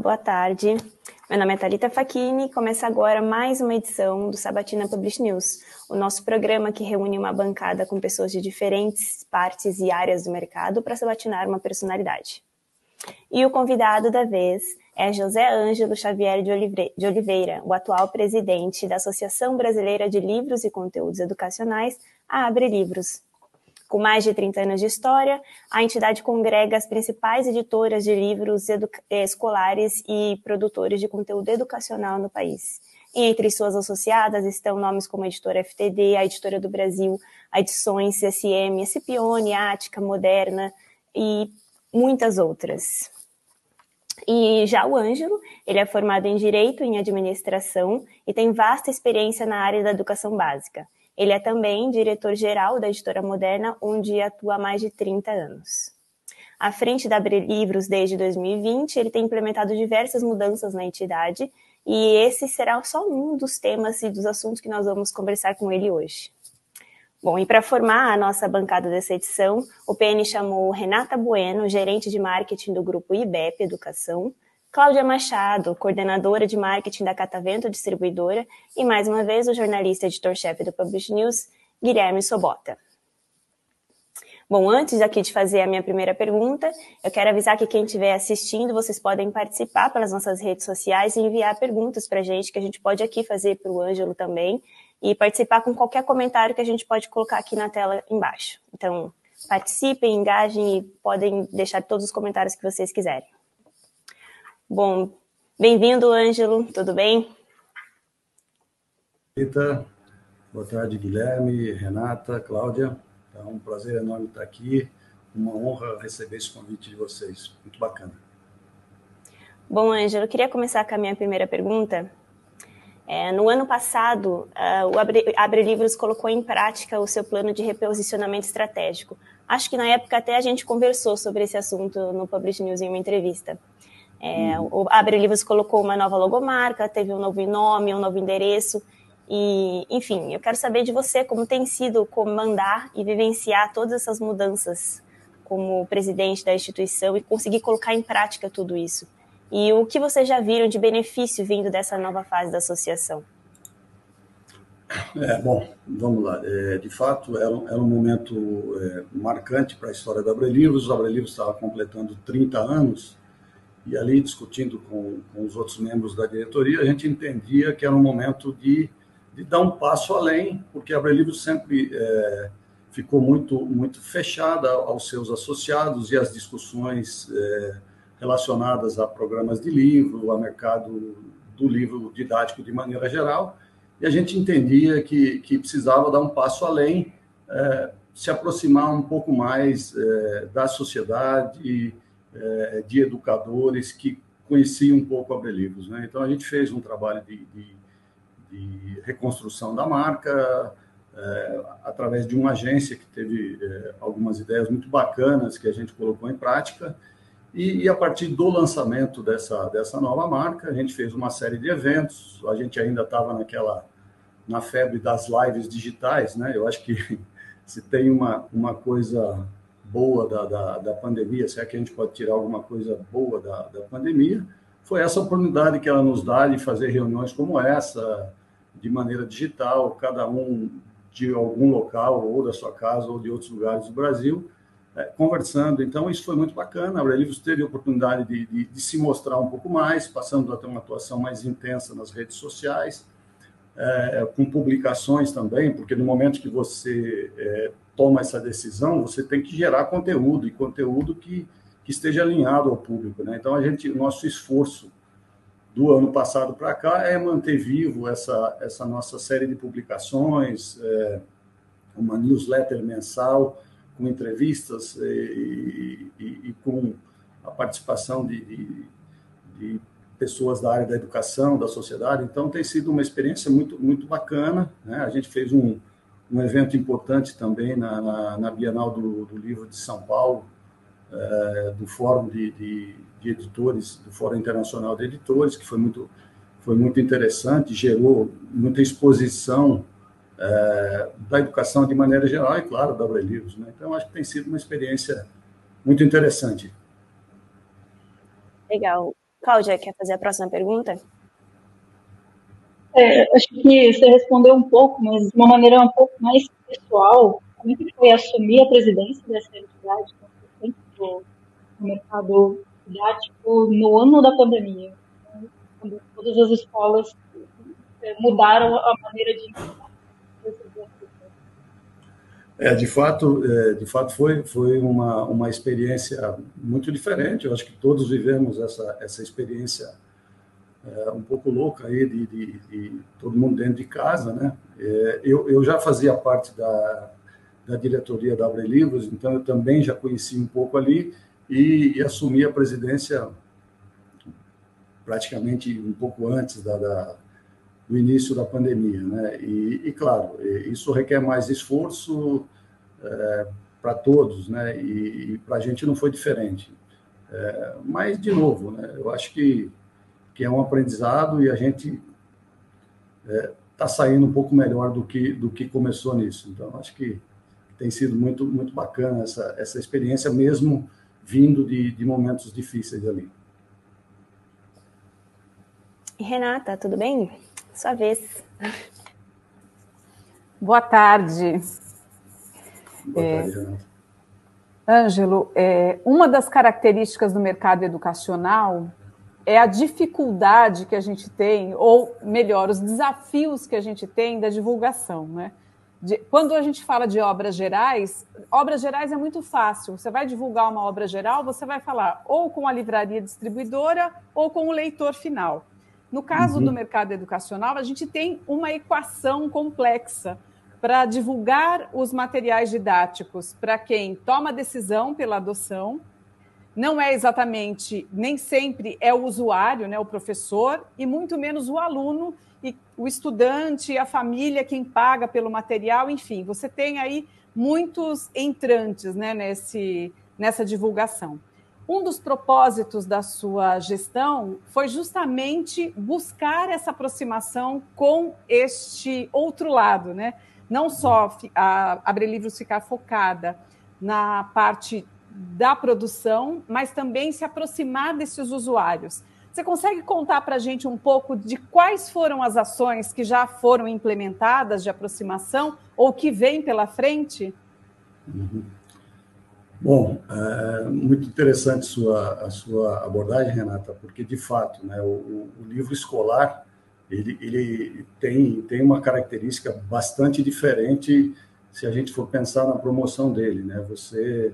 Boa tarde. Meu nome é Thalita Facchini e começa agora mais uma edição do Sabatina Publish News, o nosso programa que reúne uma bancada com pessoas de diferentes partes e áreas do mercado para sabatinar uma personalidade. E o convidado da vez é José Ângelo Xavier de Oliveira, o atual presidente da Associação Brasileira de Livros e Conteúdos Educacionais, a Abre Livros. Com mais de 30 anos de história, a entidade congrega as principais editoras de livros escolares e produtores de conteúdo educacional no país. E entre suas associadas estão nomes como a Editora FTD, a Editora do Brasil, a Edições CSM, Scipione, Ática, Moderna e muitas outras. E já o Ângelo, ele é formado em Direito e em Administração e tem vasta experiência na área da educação básica. Ele é também diretor-geral da Editora Moderna, onde atua há mais de 30 anos. À frente da Abre Livros desde 2020, ele tem implementado diversas mudanças na entidade e esse será só um dos temas e dos assuntos que nós vamos conversar com ele hoje. Bom, e para formar a nossa bancada dessa edição, o PN chamou Renata Bueno, gerente de marketing do grupo IBEP Educação, Cláudia Machado, coordenadora de marketing da Catavento Distribuidora, e mais uma vez o jornalista editor-chefe do Publish News, Guilherme Sobota. Bom, antes aqui de fazer a minha primeira pergunta, eu quero avisar que quem estiver assistindo, vocês podem participar pelas nossas redes sociais e enviar perguntas para a gente, que a gente pode aqui fazer para o Ângelo também, e participar com qualquer comentário que a gente pode colocar aqui na tela embaixo. Então, participem, engajem e podem deixar todos os comentários que vocês quiserem. Bom, bem-vindo, Ângelo, tudo bem? Rita, boa tarde, Guilherme, Renata, Cláudia. É um prazer enorme estar aqui, uma honra receber esse convite de vocês, muito bacana. Bom, Ângelo, eu queria começar com a minha primeira pergunta. É, no ano passado, uh, o Abre, Abre Livros colocou em prática o seu plano de reposicionamento estratégico. Acho que na época até a gente conversou sobre esse assunto no Publish News em uma entrevista. É. O Abre Livros colocou uma nova logomarca, teve um novo nome, um novo endereço. E, enfim, eu quero saber de você como tem sido comandar e vivenciar todas essas mudanças como presidente da instituição e conseguir colocar em prática tudo isso. E o que vocês já viram de benefício vindo dessa nova fase da associação? É, bom, vamos lá. É, de fato, era, era um momento é, marcante para a história da Abre Livros. O Abre Livros estava completando 30 anos e ali discutindo com, com, os outros membros da diretoria, a gente entendia que era um momento de, de dar um passo além, porque a Abre Livro sempre é, ficou muito, muito fechada aos seus associados e às discussões é, relacionadas a programas de livro, a mercado do livro didático de maneira geral, e a gente entendia que, que precisava dar um passo além, é, se aproximar um pouco mais é, da sociedade, é, de educadores que conheciam um pouco a Belivros. Né? Então, a gente fez um trabalho de, de, de reconstrução da marca, é, através de uma agência que teve é, algumas ideias muito bacanas que a gente colocou em prática. E, e, a partir do lançamento dessa, dessa nova marca, a gente fez uma série de eventos. A gente ainda estava naquela na febre das lives digitais, né? Eu acho que se tem uma, uma coisa boa da, da, da, pandemia, se é que a gente pode tirar alguma coisa boa da, da pandemia, foi essa oportunidade que ela nos dá de fazer reuniões como essa, de maneira digital, cada um de algum local, ou da sua casa, ou de outros lugares do Brasil, é, conversando. Então, isso foi muito bacana. A Aurelivos teve a oportunidade de, de, de, se mostrar um pouco mais, passando a ter uma atuação mais intensa nas redes sociais, é, com publicações também, porque no momento que você é, toma essa decisão, você tem que gerar conteúdo e conteúdo que, que esteja alinhado ao público. Né? Então, a gente, nosso esforço do ano passado para cá é manter vivo essa, essa nossa série de publicações, é, uma newsletter mensal com entrevistas e, e, e com a participação de, de, de, pessoas da área da educação, da sociedade. Então, tem sido uma experiência muito, muito bacana. Né? A gente fez um, um evento importante também na, na, na Bienal do, do, Livro de São Paulo, é, do Fórum de, de, de, Editores, do Fórum Internacional de Editores, que foi muito, foi muito interessante, gerou muita exposição é, da educação de maneira geral e, claro, da Abre Livros. Né? Então, acho que tem sido uma experiência muito interessante. Legal. Cláudia, quer fazer a próxima pergunta? É, acho que você respondeu um pouco, mas de uma maneira um pouco mais pessoal. Como que foi assumir a presidência dessa entidade do mercado didático no ano da pandemia, quando todas as escolas é, mudaram a maneira de é, de fato, é, de fato foi, foi uma, uma experiência muito diferente. Eu acho que todos vivemos essa, essa experiência é, um pouco louca aí de, de, de, todo mundo dentro de casa, né? É, eu, eu já fazia parte da, da diretoria da Abre Livros, então eu também já conheci um pouco ali e, e assumi a presidência praticamente um pouco antes da, da do início da pandemia, né? E, e claro, isso requer mais esforço é, para todos, né? E, e para a gente não foi diferente. É, mas de novo, né? Eu acho que que é um aprendizado e a gente está é, tá saindo um pouco melhor do que do que começou nisso. Então acho que tem sido muito muito bacana essa essa experiência mesmo vindo de, de momentos difíceis ali. Renata, tudo bem? Sua vez. Boa tarde. Boa é, tarde. Ângelo, é, uma das características do mercado educacional é a dificuldade que a gente tem, ou melhor, os desafios que a gente tem da divulgação, né? De, quando a gente fala de obras gerais, obras gerais é muito fácil. Você vai divulgar uma obra geral, você vai falar ou com a livraria distribuidora ou com o leitor final. No caso uhum. do mercado educacional, a gente tem uma equação complexa para divulgar os materiais didáticos para quem toma decisão pela adoção. Não é exatamente, nem sempre é o usuário, né, o professor, e muito menos o aluno e o estudante, a família, quem paga pelo material, enfim, você tem aí muitos entrantes né, nesse, nessa divulgação. Um dos propósitos da sua gestão foi justamente buscar essa aproximação com este outro lado, né? Não só a Abre Livros ficar focada na parte da produção, mas também se aproximar desses usuários. Você consegue contar para a gente um pouco de quais foram as ações que já foram implementadas de aproximação ou que vêm pela frente? Uhum. Bom, é muito interessante sua, a sua abordagem, Renata, porque de fato, né, o, o livro escolar ele, ele tem, tem uma característica bastante diferente se a gente for pensar na promoção dele, né? Você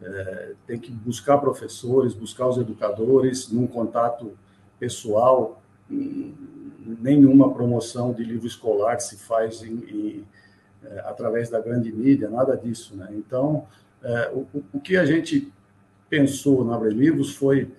é, tem que buscar professores, buscar os educadores num contato pessoal. Nenhuma promoção de livro escolar se faz em, em, é, através da grande mídia, nada disso. Né? Então, é, o, o, que a gente pensou na Abre Livros foi,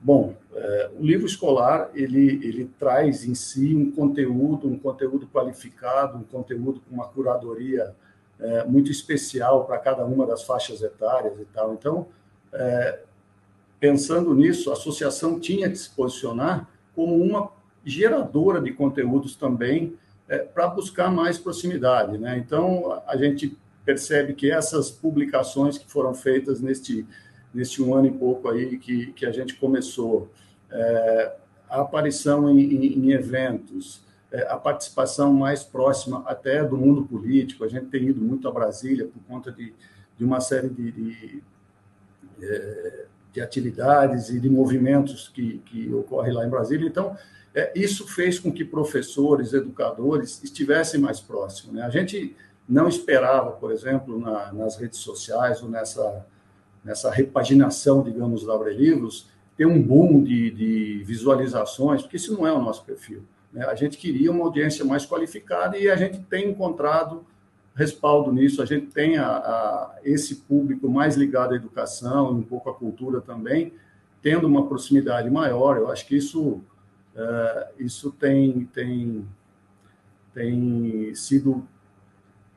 bom, é, o livro escolar ele, ele traz em si um conteúdo, um conteúdo qualificado, um conteúdo com uma curadoria é, muito especial para cada uma das faixas etárias e tal. Então, é, pensando nisso, a associação tinha que se posicionar como uma geradora de conteúdos também é, para buscar mais proximidade. Né? Então, a gente percebe que essas publicações que foram feitas neste, neste um ano e pouco aí que, que a gente começou, é, a aparição em, em, eventos, é, a participação mais próxima até do mundo político. A gente tem ido muito a Brasília por conta de, de uma série de, de, é, de, atividades e de movimentos que, que ocorrem lá em Brasília. Então, é, isso fez com que professores, educadores estivessem mais próximos. Né? A gente não esperava, por exemplo, na, nas redes sociais ou nessa, nessa repaginação, digamos, da Livros, ter um boom de, de visualizações, porque isso não é o nosso perfil. Né? A gente queria uma audiência mais qualificada e a gente tem encontrado respaldo nisso. A gente tem a, a, esse público mais ligado à educação e um pouco à cultura também, tendo uma proximidade maior. Eu acho que isso, é, isso tem, tem, tem sido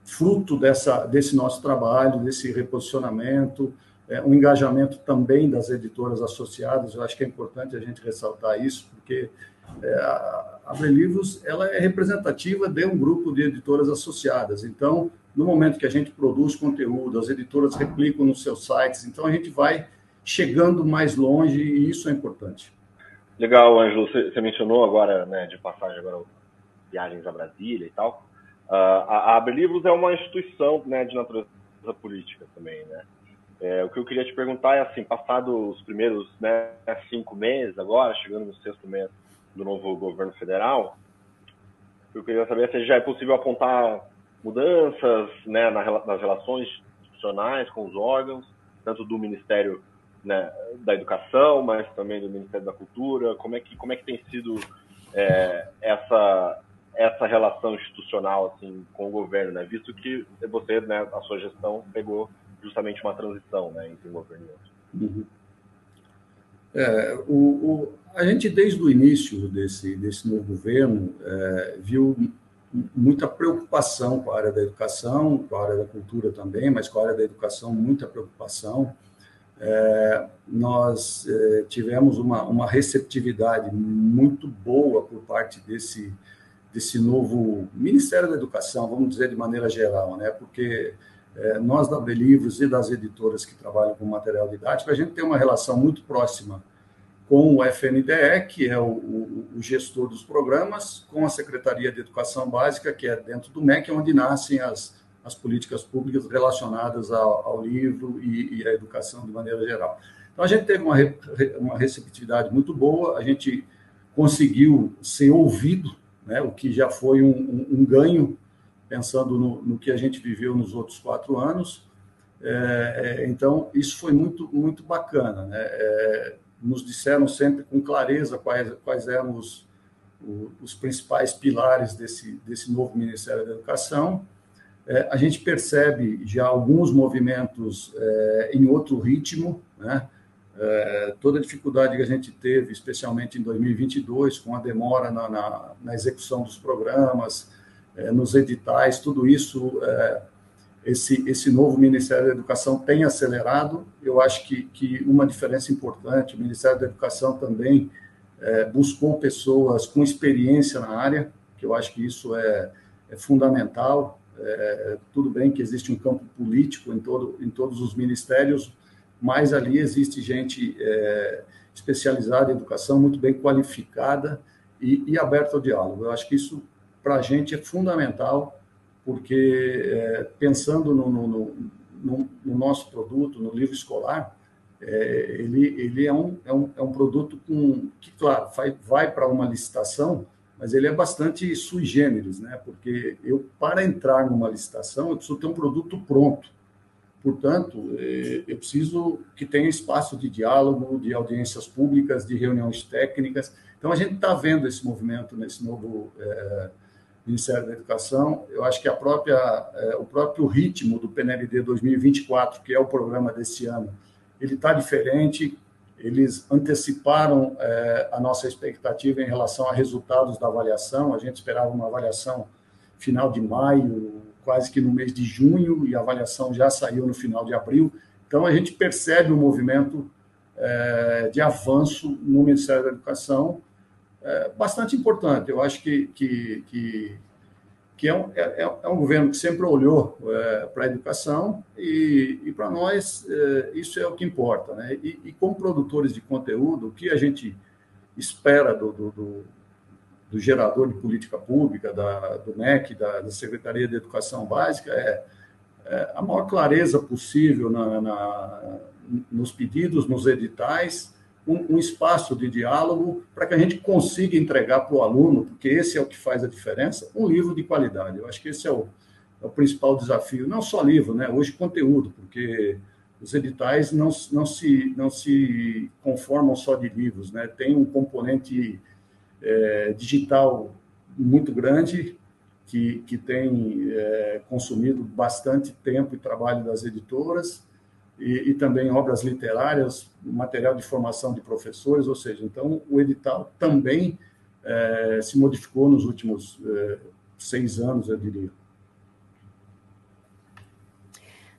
fruto dessa, desse nosso trabalho, desse reposicionamento, é, um engajamento também das editoras associadas. Eu acho que é importante a gente ressaltar isso, porque é, a Abre Livros ela é representativa de um grupo de editoras associadas. Então, no momento que a gente produz conteúdo, as editoras replicam nos seus sites, então a gente vai chegando mais longe e isso é importante. Legal, Ângelo, você mencionou agora, né, de passagem agora, viagens a Brasília e tal. Uh, a, a Livros é uma instituição né, de natureza política também, né? É, o que eu queria te perguntar é assim, passado os primeiros né, cinco meses agora, chegando no sexto mês do novo governo federal, eu queria saber se já é possível apontar mudanças né, nas relações institucionais com os órgãos, tanto do Ministério né, da Educação, mas também do Ministério da Cultura. Como é que como é que tem sido é, essa essa relação institucional assim com o governo, né? Visto que você, né, a sua gestão pegou justamente uma transição, né, entre um governo e outro. Uhum. É, o, o, a gente desde o início desse desse novo governo é, viu muita preocupação com a área da educação, com a área da cultura também, mas com a área da educação muita preocupação. É, nós é, tivemos uma, uma receptividade muito boa por parte desse desse novo Ministério da Educação, vamos dizer de maneira geral, né? Porque é, nós da Belivros e das editoras que trabalham com material didático, a gente tem uma relação muito próxima com o FNDE, que é o, o, o, gestor dos programas, com a Secretaria de Educação Básica, que é dentro do MEC, onde nascem as, as políticas públicas relacionadas ao, ao livro e, e à educação de maneira geral. Então, a gente teve uma, uma receptividade muito boa, a gente conseguiu ser ouvido né, o que já foi um, um, um ganho, pensando no, no, que a gente viveu nos outros quatro anos. É, é, então, isso foi muito, muito bacana. Né? É, nos disseram sempre com clareza quais, quais eram os, os principais pilares desse, desse novo Ministério da Educação. É, a gente percebe já alguns movimentos é, em outro ritmo, né? É, toda a dificuldade que a gente teve, especialmente em 2022, com a demora na, na, na execução dos programas, é, nos editais, tudo isso, é, esse, esse novo Ministério da Educação tem acelerado. Eu acho que, que uma diferença importante, o Ministério da Educação também buscou pessoas com experiência na área, que eu acho que isso é, é fundamental. Tudo bem que existe um campo político em, todo, em todos os ministérios, mas ali existe gente é, especializada em educação, muito bem qualificada e, e aberta ao diálogo. Eu acho que isso, para a gente, é fundamental, porque é, pensando no, no, no, no, nosso produto, no livro escolar, é, ele, ele é, um, é, um, é um produto com, que, claro, vai, vai para uma licitação, mas ele é bastante sui generis, né? porque eu, para entrar numa licitação, eu preciso ter um produto pronto. Portanto, é, eu preciso que tenha espaço de diálogo, de audiências públicas, de reuniões técnicas. Então, a gente está vendo esse movimento nesse novo é, Ministério da Educação. Eu acho que a própria, é, o próprio ritmo do PNLD 2024, que é o programa desse ano, ele está diferente. Eles anteciparam é, a nossa expectativa em relação a resultados da avaliação. A gente esperava uma avaliação final de maio, quase que no mês de junho, e a avaliação já saiu no final de abril. Então, a gente percebe um movimento é, de avanço no Ministério da Educação é, bastante importante. Eu acho que, que, que, que é, um, é, é, um governo que sempre olhou é, para a educação e, e para nós é, isso é o que importa. Né? E, e, como produtores de conteúdo, o que a gente espera do, do, do do gerador de política pública, da, do MEC, da, da Secretaria de Educação Básica, é, é a maior clareza possível na, na, nos pedidos, nos editais, um, um espaço de diálogo para que a gente consiga entregar para o aluno, porque esse é o que faz a diferença, um livro de qualidade. Eu acho que esse é o, é o principal desafio. Não só livro, né? hoje conteúdo, porque os editais não, não, se, não se conformam só de livros, né? tem um componente é, digital muito grande, que, que tem é, consumido bastante tempo e trabalho das editoras, e, e, também obras literárias, material de formação de professores, ou seja, então o edital também é, se modificou nos últimos é, seis anos, eu diria.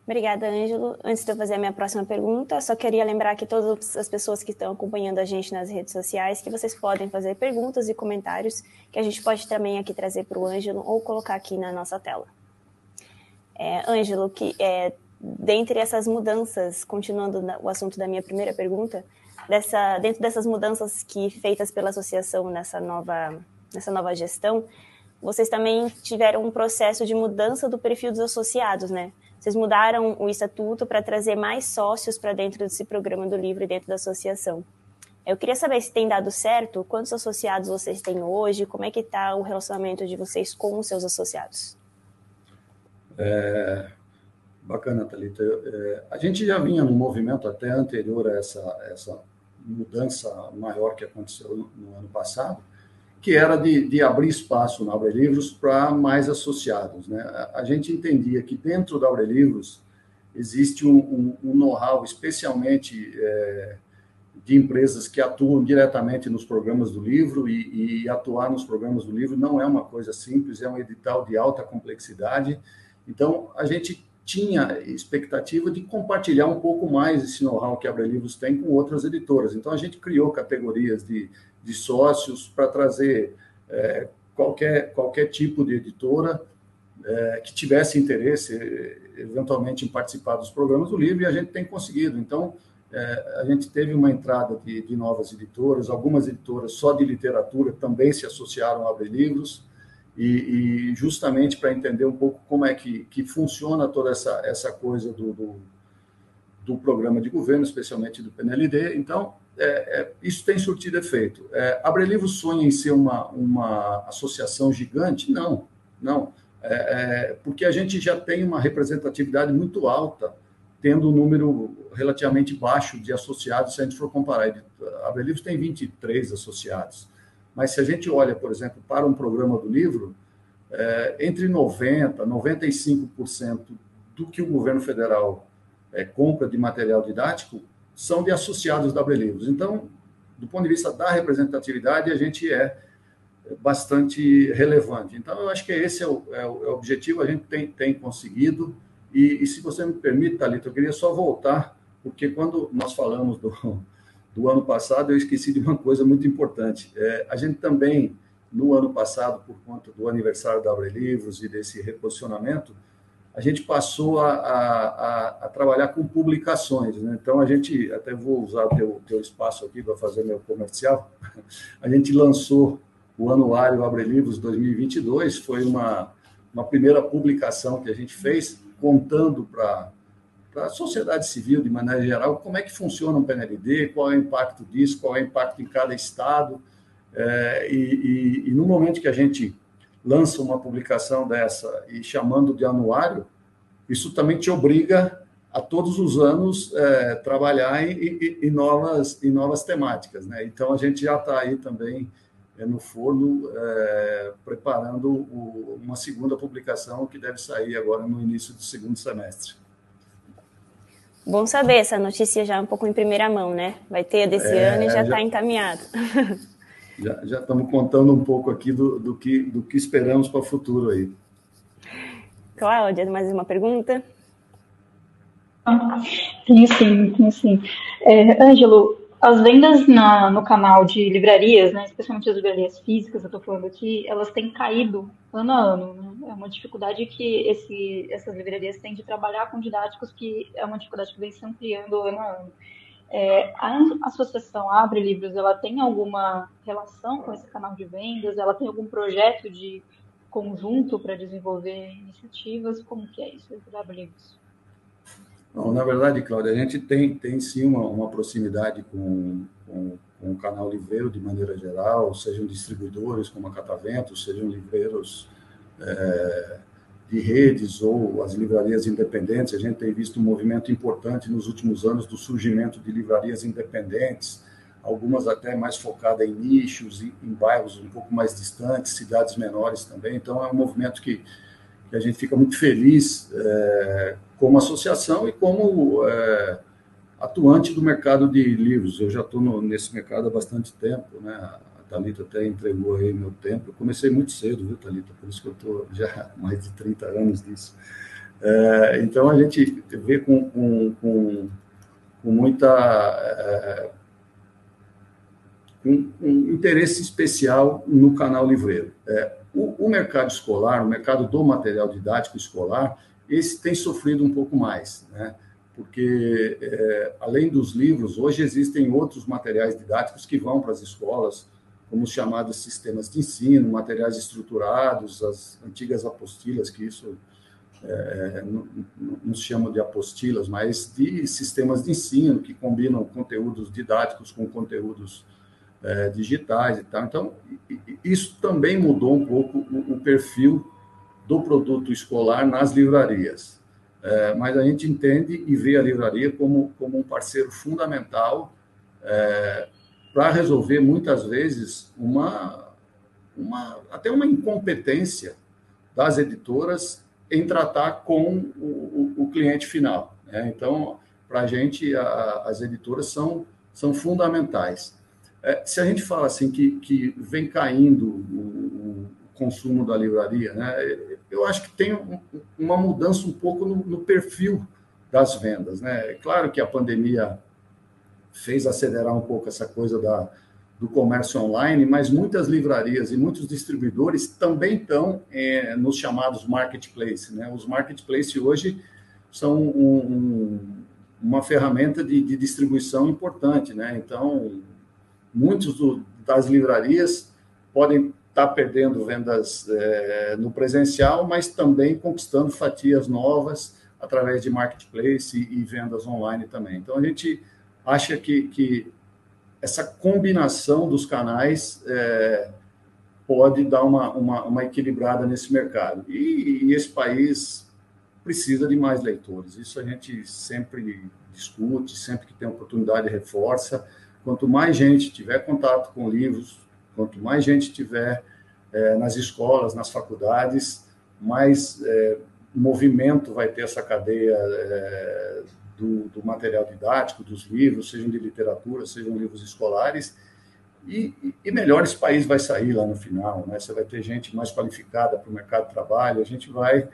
Obrigada, Ângelo. Antes de eu fazer a minha próxima pergunta, só queria lembrar que todas as pessoas que estão acompanhando a gente nas redes sociais, que vocês podem fazer perguntas e comentários, que a gente pode também aqui trazer para o Ângelo ou colocar aqui na nossa tela. É, Ângelo, que é, dentre essas mudanças, continuando o assunto da minha primeira pergunta, dessa, dentro dessas mudanças que feitas pela associação nessa nova, nessa nova gestão, vocês também tiveram um processo de mudança do perfil dos associados, né? Vocês mudaram o estatuto para trazer mais sócios para dentro desse programa do livro e dentro da associação. Eu queria saber se tem dado certo, quantos associados vocês têm hoje, como é que está o relacionamento de vocês com os seus associados? É, bacana, Thalita. É, a gente já vinha no movimento até anterior a essa, essa mudança maior que aconteceu no, no ano passado, que era de, de abrir espaço na Abre Livros para mais associados. Né? A, a, gente entendia que dentro da Abre Livros existe um, um, um know-how, especialmente é, de empresas que atuam diretamente nos programas do livro, e, e, atuar nos programas do livro não é uma coisa simples, é um edital de alta complexidade. Então, a gente tinha expectativa de compartilhar um pouco mais esse know-how que a Abre Livros tem com outras editoras. Então, a gente criou categorias de, de sócios para trazer é, qualquer, qualquer tipo de editora é, que tivesse interesse, eventualmente, em participar dos programas do livro, e a gente tem conseguido. Então, é, a gente teve uma entrada de, de, novas editoras, algumas editoras só de literatura também se associaram a Abre Livros, e, e justamente para entender um pouco como é que, que funciona toda essa, essa coisa do, do, do programa de governo, especialmente do PNLD. Então, é, é, isso tem surtido efeito. É, Abre Livros sonha em ser uma, uma associação gigante? Não, não. É, é, porque a gente já tem uma representatividade muito alta tendo um número relativamente baixo de associados, se a gente for comparar. A Abre Livros tem 23 associados, mas se a gente olha, por exemplo, para um programa do livro, é, entre 90% e 95% do que o governo federal é, compra de material didático são de associados da Abre Livros. Então, do ponto de vista da representatividade, a gente é bastante relevante. Então, eu acho que esse é o, é o, é o objetivo, a gente tem, tem conseguido. E, e, se você me permite, Thalita, eu queria só voltar, porque quando nós falamos do, do ano passado, eu esqueci de uma coisa muito importante. É, a gente também, no ano passado, por conta do aniversário da Abre Livros e desse reposicionamento, a gente passou a, a, a trabalhar com publicações. Né? Então, a gente, até vou usar o teu, teu espaço aqui para fazer meu comercial, a gente lançou o Anuário Abre Livros 2022, foi uma, uma primeira publicação que a gente fez, contando para a sociedade civil, de maneira geral, como é que funciona o PNLD, qual é o impacto disso, qual é o impacto em cada estado. É, e, e, e, no momento que a gente lança uma publicação dessa e chamando de anuário, isso também te obriga a todos os anos é, trabalhar em, em, em, novas, em novas temáticas. Né? Então, a gente já está aí também é, no forno, é, preparando o, uma segunda publicação que deve sair agora no início do segundo semestre. Bom saber essa notícia já um pouco em primeira mão, né? Vai ter desse é, ano e já está encaminhado. Já, já estamos contando um pouco aqui do, do, que, do que esperamos para o futuro aí. Cláudia, mais uma pergunta? Sim, sim, sim. É, Ângelo, as vendas na, no canal de livrarias, né, especialmente as livrarias físicas, eu estou falando aqui, elas têm caído ano a ano. Né? É uma dificuldade que esse, essas livrarias têm de trabalhar com didáticos, que é uma dificuldade que vem se ampliando ano a ano. É, a associação Abre Livros, ela tem alguma relação com esse canal de vendas? Ela tem algum projeto de conjunto para desenvolver iniciativas? Como que é isso, Abre Livros? Na verdade, Cláudia, a gente tem, tem sim uma, uma proximidade com, com, com, o canal livreiro de maneira geral, sejam distribuidores como a Catavento, sejam livreiros é, de redes ou as livrarias independentes. A gente tem visto um movimento importante nos últimos anos do surgimento de livrarias independentes, algumas até mais focadas em nichos, em, em bairros um pouco mais distantes, cidades menores também. Então, é um movimento que, que a gente fica muito feliz é, como associação e como é, atuante do mercado de livros. Eu já estou nesse mercado há bastante tempo, né? Thalita até entregou aí meu tempo. Eu comecei muito cedo, viu, Thalita? Por isso que eu estou já mais de 30 anos nisso. É, então, a gente vê com, com, com, com muita... É, um, um, interesse especial no canal livreiro. É, o, o mercado escolar, o mercado do material didático escolar, esse tem sofrido um pouco mais, né? porque é, além dos livros, hoje existem outros materiais didáticos que vão para as escolas, como os chamados sistemas de ensino, materiais estruturados, as antigas apostilas, que isso é, não, não, se chama de apostilas, mas de sistemas de ensino que combinam conteúdos didáticos com conteúdos é, digitais e tal. Então, isso também mudou um pouco o, o perfil do produto escolar nas livrarias. É, mas a gente entende e vê a livraria como, como um parceiro fundamental é, para resolver, muitas vezes, uma, uma, até uma incompetência das editoras em tratar com o, o, o cliente final. Né? Então, para a gente, as editoras são, são fundamentais. É, se a gente fala assim que, que vem caindo o, o consumo da livraria, né, eu acho que tem um, uma mudança um pouco no, no, perfil das vendas. Né? É claro que a pandemia fez acelerar um pouco essa coisa da, do comércio online, mas muitas livrarias e muitos distribuidores também estão é, nos chamados marketplace. Né? Os marketplace hoje são um, um, uma ferramenta de, de, distribuição importante. Né? Então, muitos do, das livrarias podem estar tá perdendo vendas é, no presencial, mas também conquistando fatias novas através de marketplace e, e vendas online também. Então, a gente acha que, que essa combinação dos canais é, pode dar uma, uma, uma, equilibrada nesse mercado. E, e, esse país precisa de mais leitores. Isso a gente sempre discute, sempre que tem oportunidade reforça. Quanto mais gente tiver contato com livros, quanto mais gente tiver é, nas escolas, nas faculdades, mais é, movimento vai ter essa cadeia é, do, do, material didático, dos livros, sejam de literatura, sejam livros escolares, e, e melhor esse país vai sair lá no final. Né? Você vai ter gente mais qualificada para o mercado de trabalho, a gente vai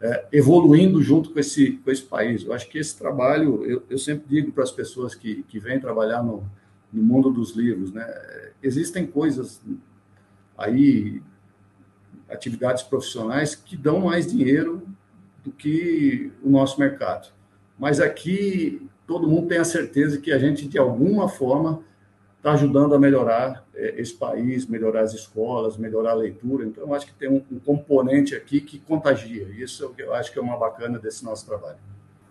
é, evoluindo junto com esse, com esse país. Eu acho que esse trabalho, eu, eu sempre digo para as pessoas que, que vêm trabalhar no, no mundo dos livros, né? existem coisas aí, atividades profissionais que dão mais dinheiro do que o nosso mercado mas aqui todo mundo tem a certeza que a gente, de alguma forma, está ajudando a melhorar é, esse país, melhorar as escolas, melhorar a leitura. Então, acho que tem um, componente aqui que contagia. Isso é eu acho que é uma bacana desse nosso trabalho.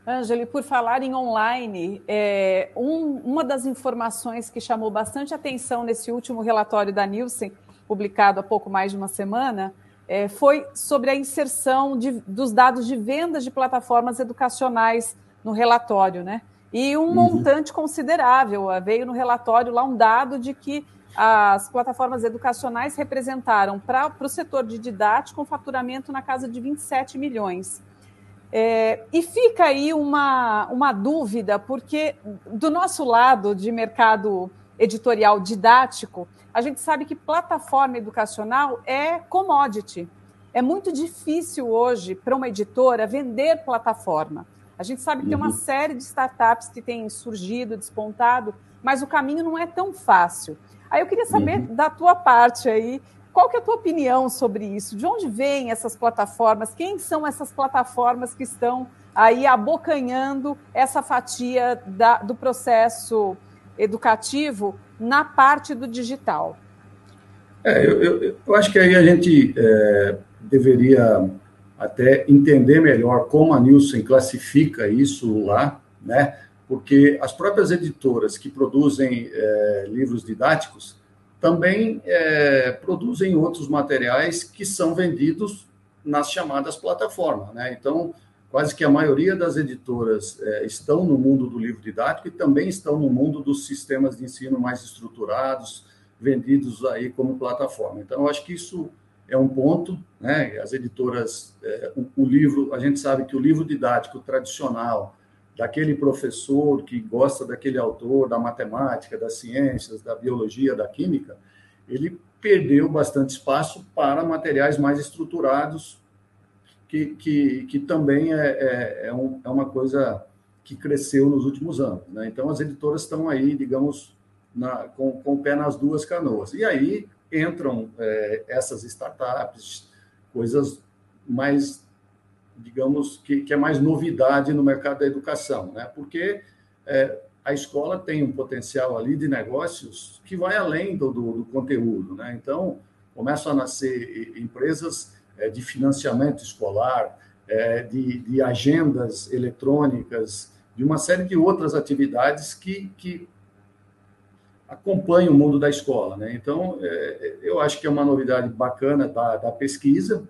Angeli, por falar em online, é, um, uma das informações que chamou bastante atenção nesse último relatório da Nielsen, publicado há pouco mais de uma semana, é, foi sobre a inserção de, dos dados de vendas de plataformas educacionais no relatório, né? E um uhum. montante considerável. Veio no relatório lá um dado de que as plataformas educacionais representaram para o setor de didático um faturamento na casa de 27 milhões. É, e fica aí uma, uma dúvida, porque do nosso lado de mercado editorial didático, a gente sabe que plataforma educacional é commodity. É muito difícil hoje para uma editora vender plataforma. A gente sabe que uhum. tem uma uhum. série de startups que têm surgido, despontado, mas o caminho não é tão fácil. Aí eu queria saber uhum. da tua parte aí, qual que é a tua opinião sobre isso? De onde vêm essas plataformas? Quem são essas plataformas que estão aí abocanhando essa fatia da, do processo educativo na parte do digital? É, eu, eu, eu acho que aí a gente é, deveria até entender melhor como a Nielsen classifica isso lá, né? Porque as próprias editoras que produzem é, livros didáticos também é, produzem outros materiais que são vendidos nas chamadas plataformas, né? Então, quase que a maioria das editoras é, estão no mundo do livro didático e também estão no mundo dos sistemas de ensino mais estruturados, vendidos aí como plataforma. Então, eu acho que isso é um ponto, né? As editoras, é, o, o, livro, a gente sabe que o livro didático tradicional daquele professor que gosta daquele autor, da matemática, das ciências, da biologia, da química, ele perdeu bastante espaço para materiais mais estruturados, que, que, que também é, é, é, um, é uma coisa que cresceu nos últimos anos. Né? Então, as editoras estão aí, digamos, na, com, com o pé nas duas canoas. E aí, entram é, essas startups, coisas mais digamos, que, que, é mais novidade no mercado da educação, né? porque é, a escola tem um potencial ali de negócios que vai além do, do, do conteúdo. Né? Então, começam a nascer empresas é, de financiamento escolar, é, de, de, agendas eletrônicas, de uma série de outras atividades que, que acompanham o mundo da escola. Né? Então, é, eu acho que é uma novidade bacana da, da pesquisa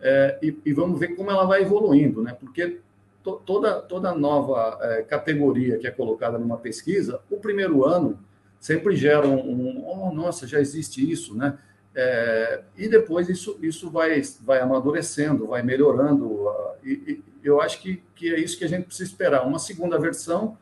é, e, e, vamos ver como ela vai evoluindo, né? porque to, toda, toda nova é, categoria que é colocada numa pesquisa, o primeiro ano sempre gera um, um oh, nossa, já existe isso, né? É, e depois isso, isso vai, vai amadurecendo, vai melhorando. E, e, eu acho que, que é isso que a gente precisa esperar. Uma segunda versão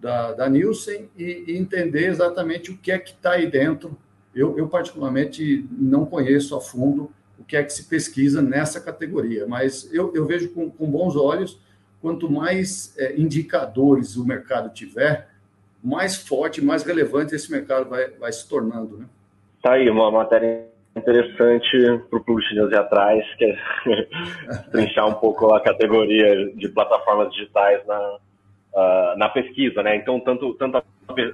da, da Nielsen e, e entender exatamente o que é que está aí dentro. Eu, eu, particularmente, não conheço a fundo o que é que se pesquisa nessa categoria, mas eu, eu vejo com, com, bons olhos. Quanto mais é, indicadores o mercado tiver, mais forte, mais relevante esse mercado vai, vai se tornando. Né? Tá aí uma matéria interessante para o Público Chinês atrás, que é trinchar um pouco a categoria de plataformas digitais na, uh, na pesquisa, né? Então, tanto, tanto a,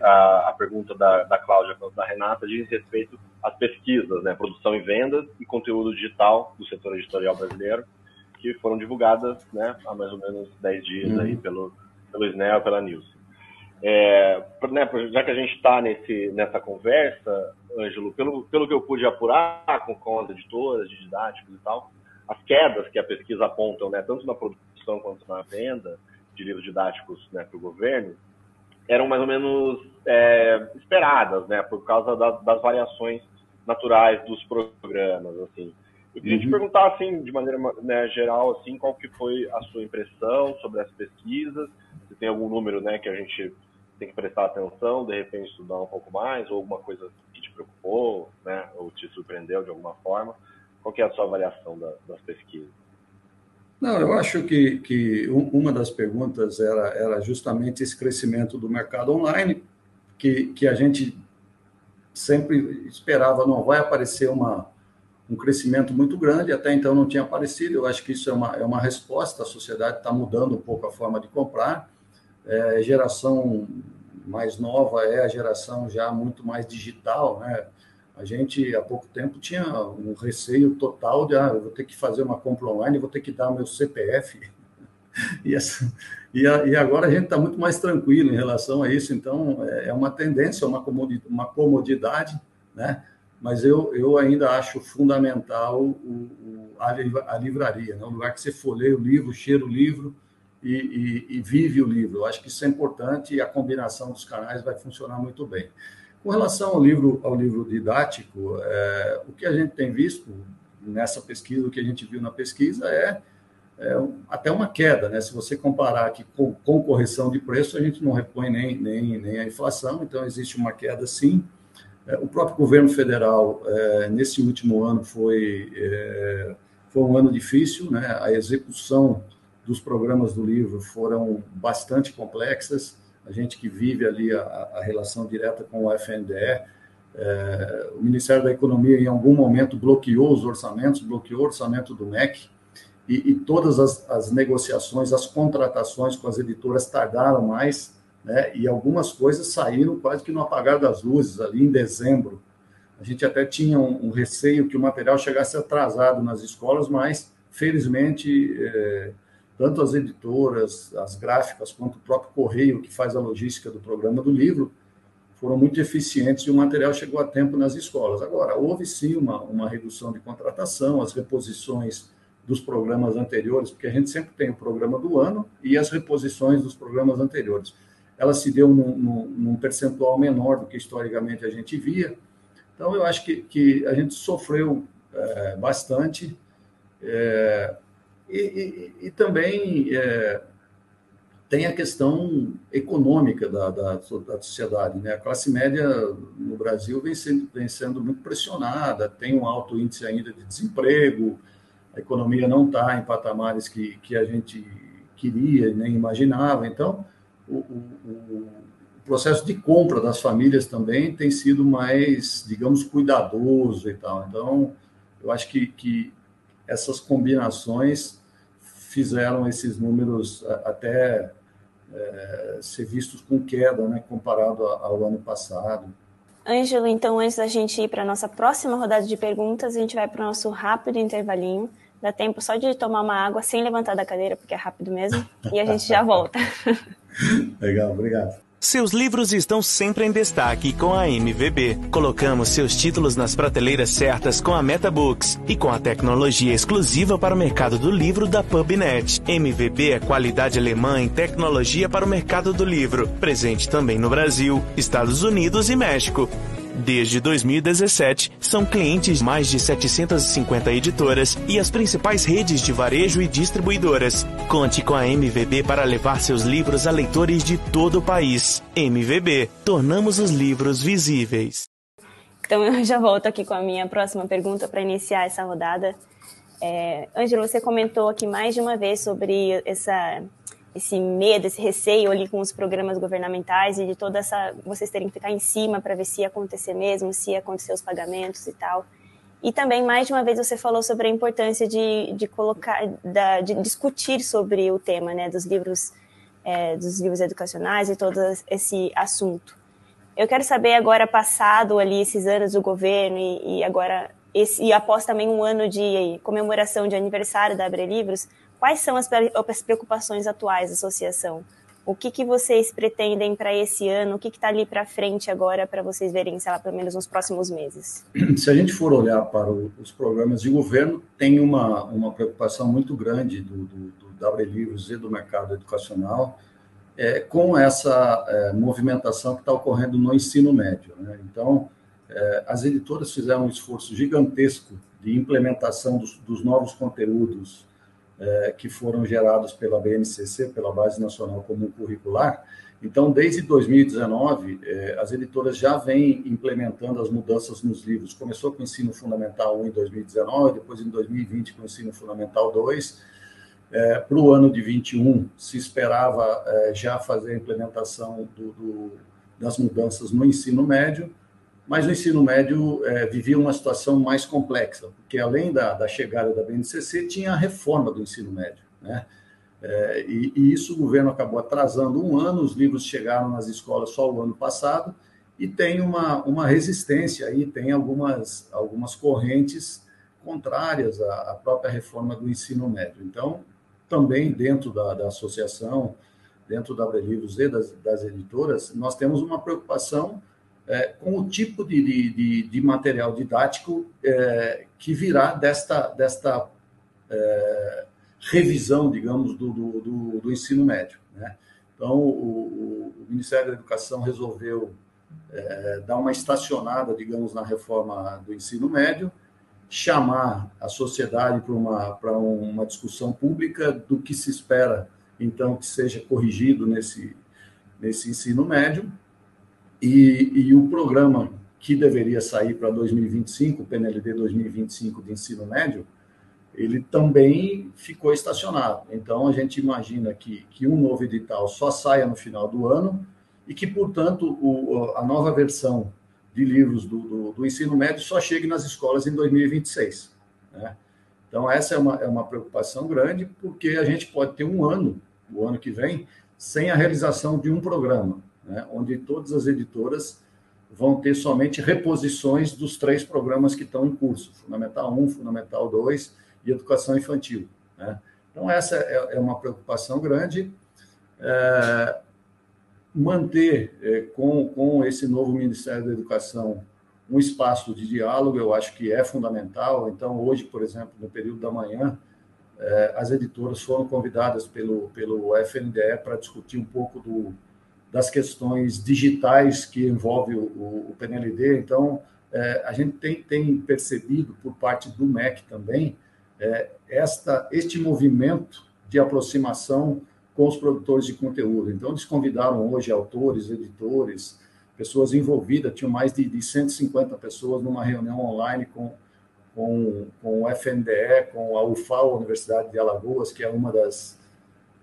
a, a, pergunta da, da Cláudia quanto da Renata diz respeito às pesquisas, né? Produção e vendas e conteúdo digital do setor editorial brasileiro, que foram divulgadas, né? Há mais ou menos 10 dias uhum. aí pelo, pelo SNEL, pela News. É, né, já que a gente está nessa conversa, Ângelo, pelo, pelo que eu pude apurar com, com as editoras de didáticos e tal, as quedas que a pesquisa apontam, né, tanto na produção quanto na venda de livros didáticos né, para o governo, eram mais ou menos é, esperadas, né, por causa da, das variações naturais dos programas, assim. Eu queria uhum. te perguntar, assim, de maneira né, geral, assim, qual que foi a sua impressão sobre as pesquisas, se tem algum número, né, que a gente tem que prestar atenção, de repente estudar um pouco mais, ou alguma coisa que te preocupou, né, ou te surpreendeu de alguma forma. Qual que é a sua avaliação da, das pesquisas? Não, eu acho que, que uma das perguntas era, era justamente esse crescimento do mercado online, que, que a gente sempre esperava, não vai aparecer uma, um crescimento muito grande, até então não tinha aparecido. Eu acho que isso é uma, é uma resposta, a sociedade está mudando um pouco a forma de comprar é, geração mais nova é a geração já muito mais digital, né? A gente, há pouco tempo, tinha um receio total de, ah, eu vou ter que fazer uma compra online, vou ter que dar meu CPF. E, essa, e, a, e agora a gente está muito mais tranquilo em relação a isso, então é, é uma tendência, uma comodidade, uma comodidade né? Mas eu, eu ainda acho fundamental o, o a, a livraria, né? o lugar que você folheia o livro, cheira o livro, e, e, e, vive o livro. Eu acho que isso é importante e a combinação dos canais vai funcionar muito bem. Com relação ao livro, ao livro didático, é, o que a gente tem visto nessa pesquisa, o que a gente viu na pesquisa é, é até uma queda, né? Se você comparar aqui com, com, correção de preço, a gente não repõe nem, nem, nem a inflação, então existe uma queda sim. É, o próprio governo federal, é, nesse último ano, foi, é, foi um ano difícil, né? A execução dos programas do livro foram bastante complexas. A gente que vive ali a, a relação direta com o FNDE, é, o Ministério da Economia, em algum momento, bloqueou os orçamentos, bloqueou o orçamento do MEC, e, e todas as, as, negociações, as contratações com as editoras tardaram mais, né, e algumas coisas saíram quase que no apagar das luzes, ali em dezembro. A gente até tinha um, um receio que o material chegasse atrasado nas escolas, mas, felizmente, é, tanto as editoras, as gráficas, quanto o próprio correio que faz a logística do programa do livro, foram muito eficientes e o material chegou a tempo nas escolas. Agora, houve sim uma, uma redução de contratação, as reposições dos programas anteriores, porque a gente sempre tem o programa do ano e as reposições dos programas anteriores. Ela se deu num, num, num percentual menor do que historicamente a gente via. Então, eu acho que, que a gente sofreu é, bastante. É, e, e, também é, tem a questão econômica da, da, da, sociedade. Né? A classe média no Brasil vem sendo, vem sendo muito pressionada, tem um alto índice ainda de desemprego, a economia não está em patamares que, que a gente queria nem imaginava. Então, o, o, o, processo de compra das famílias também tem sido mais, digamos, cuidadoso e tal. Então, eu acho que, que essas combinações fizeram esses números até é, ser vistos com queda, né, comparado ao ano passado. Ângelo, então, antes da gente ir para a nossa próxima rodada de perguntas, a gente vai para o nosso rápido intervalinho. Dá tempo só de tomar uma água sem levantar da cadeira, porque é rápido mesmo, e a gente já volta. Legal, obrigado. Seus livros estão sempre em destaque com a MVB. Colocamos seus títulos nas prateleiras certas com a MetaBooks e com a tecnologia exclusiva para o mercado do livro da PubNet. MVB é qualidade alemã em tecnologia para o mercado do livro, presente também no Brasil, Estados Unidos e México. Desde 2017, são clientes mais de 750 editoras e as principais redes de varejo e distribuidoras. Conte com a MVB para levar seus livros a leitores de todo o país. MVB, tornamos os livros visíveis. Então eu já volto aqui com a minha próxima pergunta para iniciar essa rodada. É, você comentou aqui mais de uma vez sobre essa esse medo, esse receio ali com os programas governamentais e de toda essa vocês terem que ficar em cima para ver se ia acontecer mesmo, se ia acontecer os pagamentos e tal. E também mais de uma vez você falou sobre a importância de, de colocar, da, de discutir sobre o tema, né, dos livros, é, dos livros educacionais e todo esse assunto. Eu quero saber agora, passado ali esses anos do governo e, e agora esse, e após também um ano de comemoração de aniversário da Abre Livros, Quais são as, preocupações atuais da associação? O que, que vocês pretendem para esse ano? O que está ali para frente agora para vocês verem, sei lá, pelo menos nos próximos meses? Se a gente for olhar para o, os programas de governo, tem uma, uma preocupação muito grande do, do, do W Livros e do mercado educacional é, com essa é, movimentação que está ocorrendo no ensino médio. Né? Então, é, as editoras fizeram um esforço gigantesco de implementação dos, dos novos conteúdos é, que foram gerados pela BNCC, pela Base Nacional Comum Curricular. Então, desde 2019, é, as editoras já vêm implementando as mudanças nos livros. Começou com o ensino fundamental 1 em 2019, depois em 2020 com o ensino fundamental 2. É, Para o ano de 21, se esperava é, já fazer a implementação do, do, das mudanças no ensino médio mas o ensino médio é, vivia uma situação mais complexa, porque além da, da, chegada da BNCC, tinha a reforma do ensino médio. Né? É, e, e, isso o governo acabou atrasando um ano, os livros chegaram nas escolas só o ano passado, e tem uma, uma resistência aí, tem algumas, algumas correntes contrárias à, à própria reforma do ensino médio. Então, também dentro da, da associação, dentro da Abre Livros e das, das editoras, nós temos uma preocupação é, com o tipo de, de, de material didático é, que virá desta, desta é, revisão, digamos, do, do, do, do ensino médio. Né? Então, o, o, Ministério da Educação resolveu é, dar uma estacionada, digamos, na reforma do ensino médio, chamar a sociedade para uma, para uma discussão pública do que se espera, então, que seja corrigido nesse, nesse ensino médio, e, e o programa que deveria sair para 2025, o PNLD 2025 de ensino médio, ele também ficou estacionado. Então, a gente imagina que, que um novo edital só saia no final do ano e que, portanto, o, a nova versão de livros do, do, do, ensino médio só chegue nas escolas em 2026. Né? Então, essa é uma, é uma preocupação grande, porque a gente pode ter um ano, o ano que vem, sem a realização de um programa né, onde todas as editoras vão ter somente reposições dos três programas que estão em curso, Fundamental 1, Fundamental 2 e Educação Infantil. Né? Então, essa é, é uma preocupação grande. É, manter é, com, com esse novo Ministério da Educação um espaço de diálogo, eu acho que é fundamental. Então, hoje, por exemplo, no período da manhã, é, as editoras foram convidadas pelo, pelo FNDE para discutir um pouco do, das questões digitais que envolve o, o, o PNLD. Então, é, a gente tem, tem, percebido por parte do MEC também é, esta, este movimento de aproximação com os produtores de conteúdo. Então, eles convidaram hoje autores, editores, pessoas envolvidas, tinham mais de, de 150 pessoas numa reunião online com, com, com o FNDE, com a UFAO, Universidade de Alagoas, que é uma das,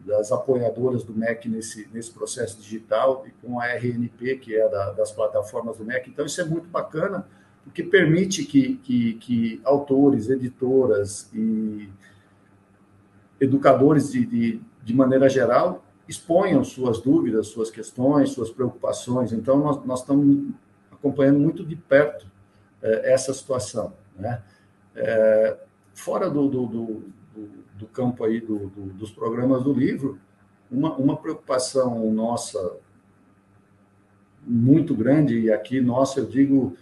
das apoiadoras do MEC nesse, nesse processo digital e com a RNP, que é da, das plataformas do MEC. Então, isso é muito bacana, porque permite que, que, que autores, editoras e educadores, de, de, de maneira geral, exponham suas dúvidas, suas questões, suas preocupações. Então, nós, nós estamos acompanhando muito de perto é, essa situação. Né? É, fora do, do, do, do, campo aí dos programas do livro, uma, uma preocupação nossa muito grande, e aqui nossa, eu digo,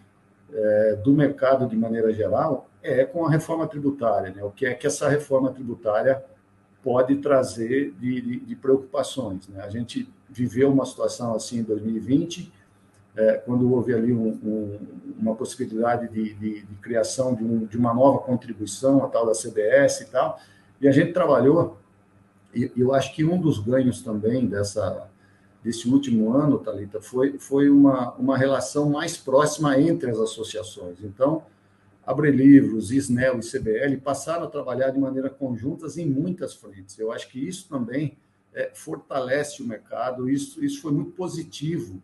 é, do mercado de maneira geral, é com a reforma tributária. Né? O que é que essa reforma tributária pode trazer de, de, de preocupações. Né? A gente viveu uma situação assim em 2020, é, quando houve ali um, um, uma possibilidade de, de, de criação de, um, de, uma nova contribuição, a tal da CBS e tal, e a gente trabalhou, e eu acho que um dos ganhos também dessa, desse último ano, Talita, foi, foi uma, uma relação mais próxima entre as associações. Então, Abrelivros, Isnel e CBL passaram a trabalhar de maneira conjuntas em muitas frentes. Eu acho que isso também é, fortalece o mercado, isso, isso foi muito positivo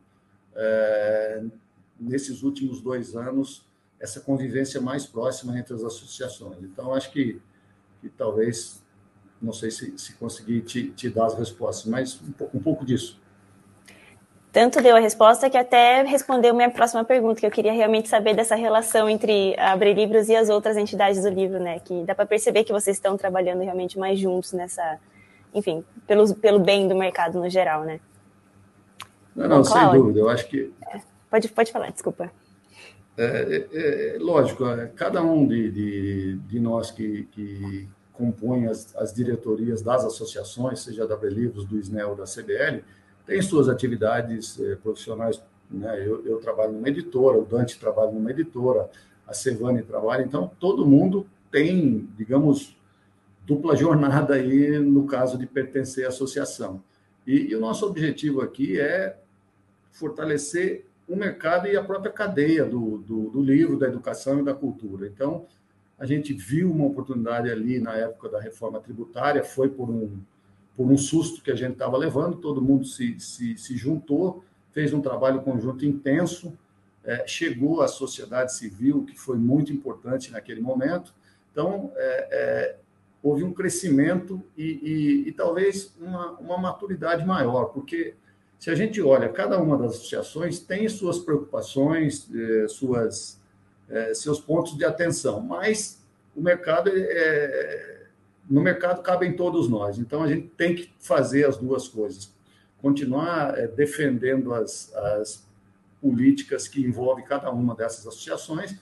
é, nesses últimos dois anos, essa convivência mais próxima entre as associações. Então, acho que, que talvez, não sei se, se conseguir te, te dar as respostas, mas um, um pouco disso tanto deu a resposta que até respondeu minha próxima pergunta, que eu queria realmente saber dessa relação entre Abre Livros e as outras entidades do livro, né? Que dá para perceber que vocês estão trabalhando realmente mais juntos nessa, enfim, pelo, pelo bem do mercado no geral, né? Não, não, Bom, sem dúvida. Eu acho que. É, pode, pode falar, desculpa. É, é, é lógico, é, cada um de, de, de nós que, que compõe as, as diretorias das associações, seja da Abre Livros, do SNEL, da CBL, tem suas atividades eh, profissionais. Né? Eu, eu, trabalho numa editora, o Dante trabalha numa editora, a Sevane trabalha, então todo mundo tem, digamos, dupla jornada aí no caso de pertencer à associação. E, e o nosso objetivo aqui é fortalecer o mercado e a própria cadeia do, do, do, livro, da educação e da cultura. Então, a gente viu uma oportunidade ali na época da reforma tributária, foi por um, por um susto que a gente estava levando, todo mundo se, se, se, juntou, fez um trabalho conjunto intenso, é, chegou à sociedade civil, que foi muito importante naquele momento. Então, é, é, houve um crescimento e, e, e talvez uma, uma, maturidade maior, porque se a gente olha, cada uma das associações tem suas preocupações, é, suas, é, seus pontos de atenção, mas o mercado é, no mercado cabem todos nós. Então, a gente tem que fazer as duas coisas. Continuar defendendo as, as políticas que envolvem cada uma dessas associações,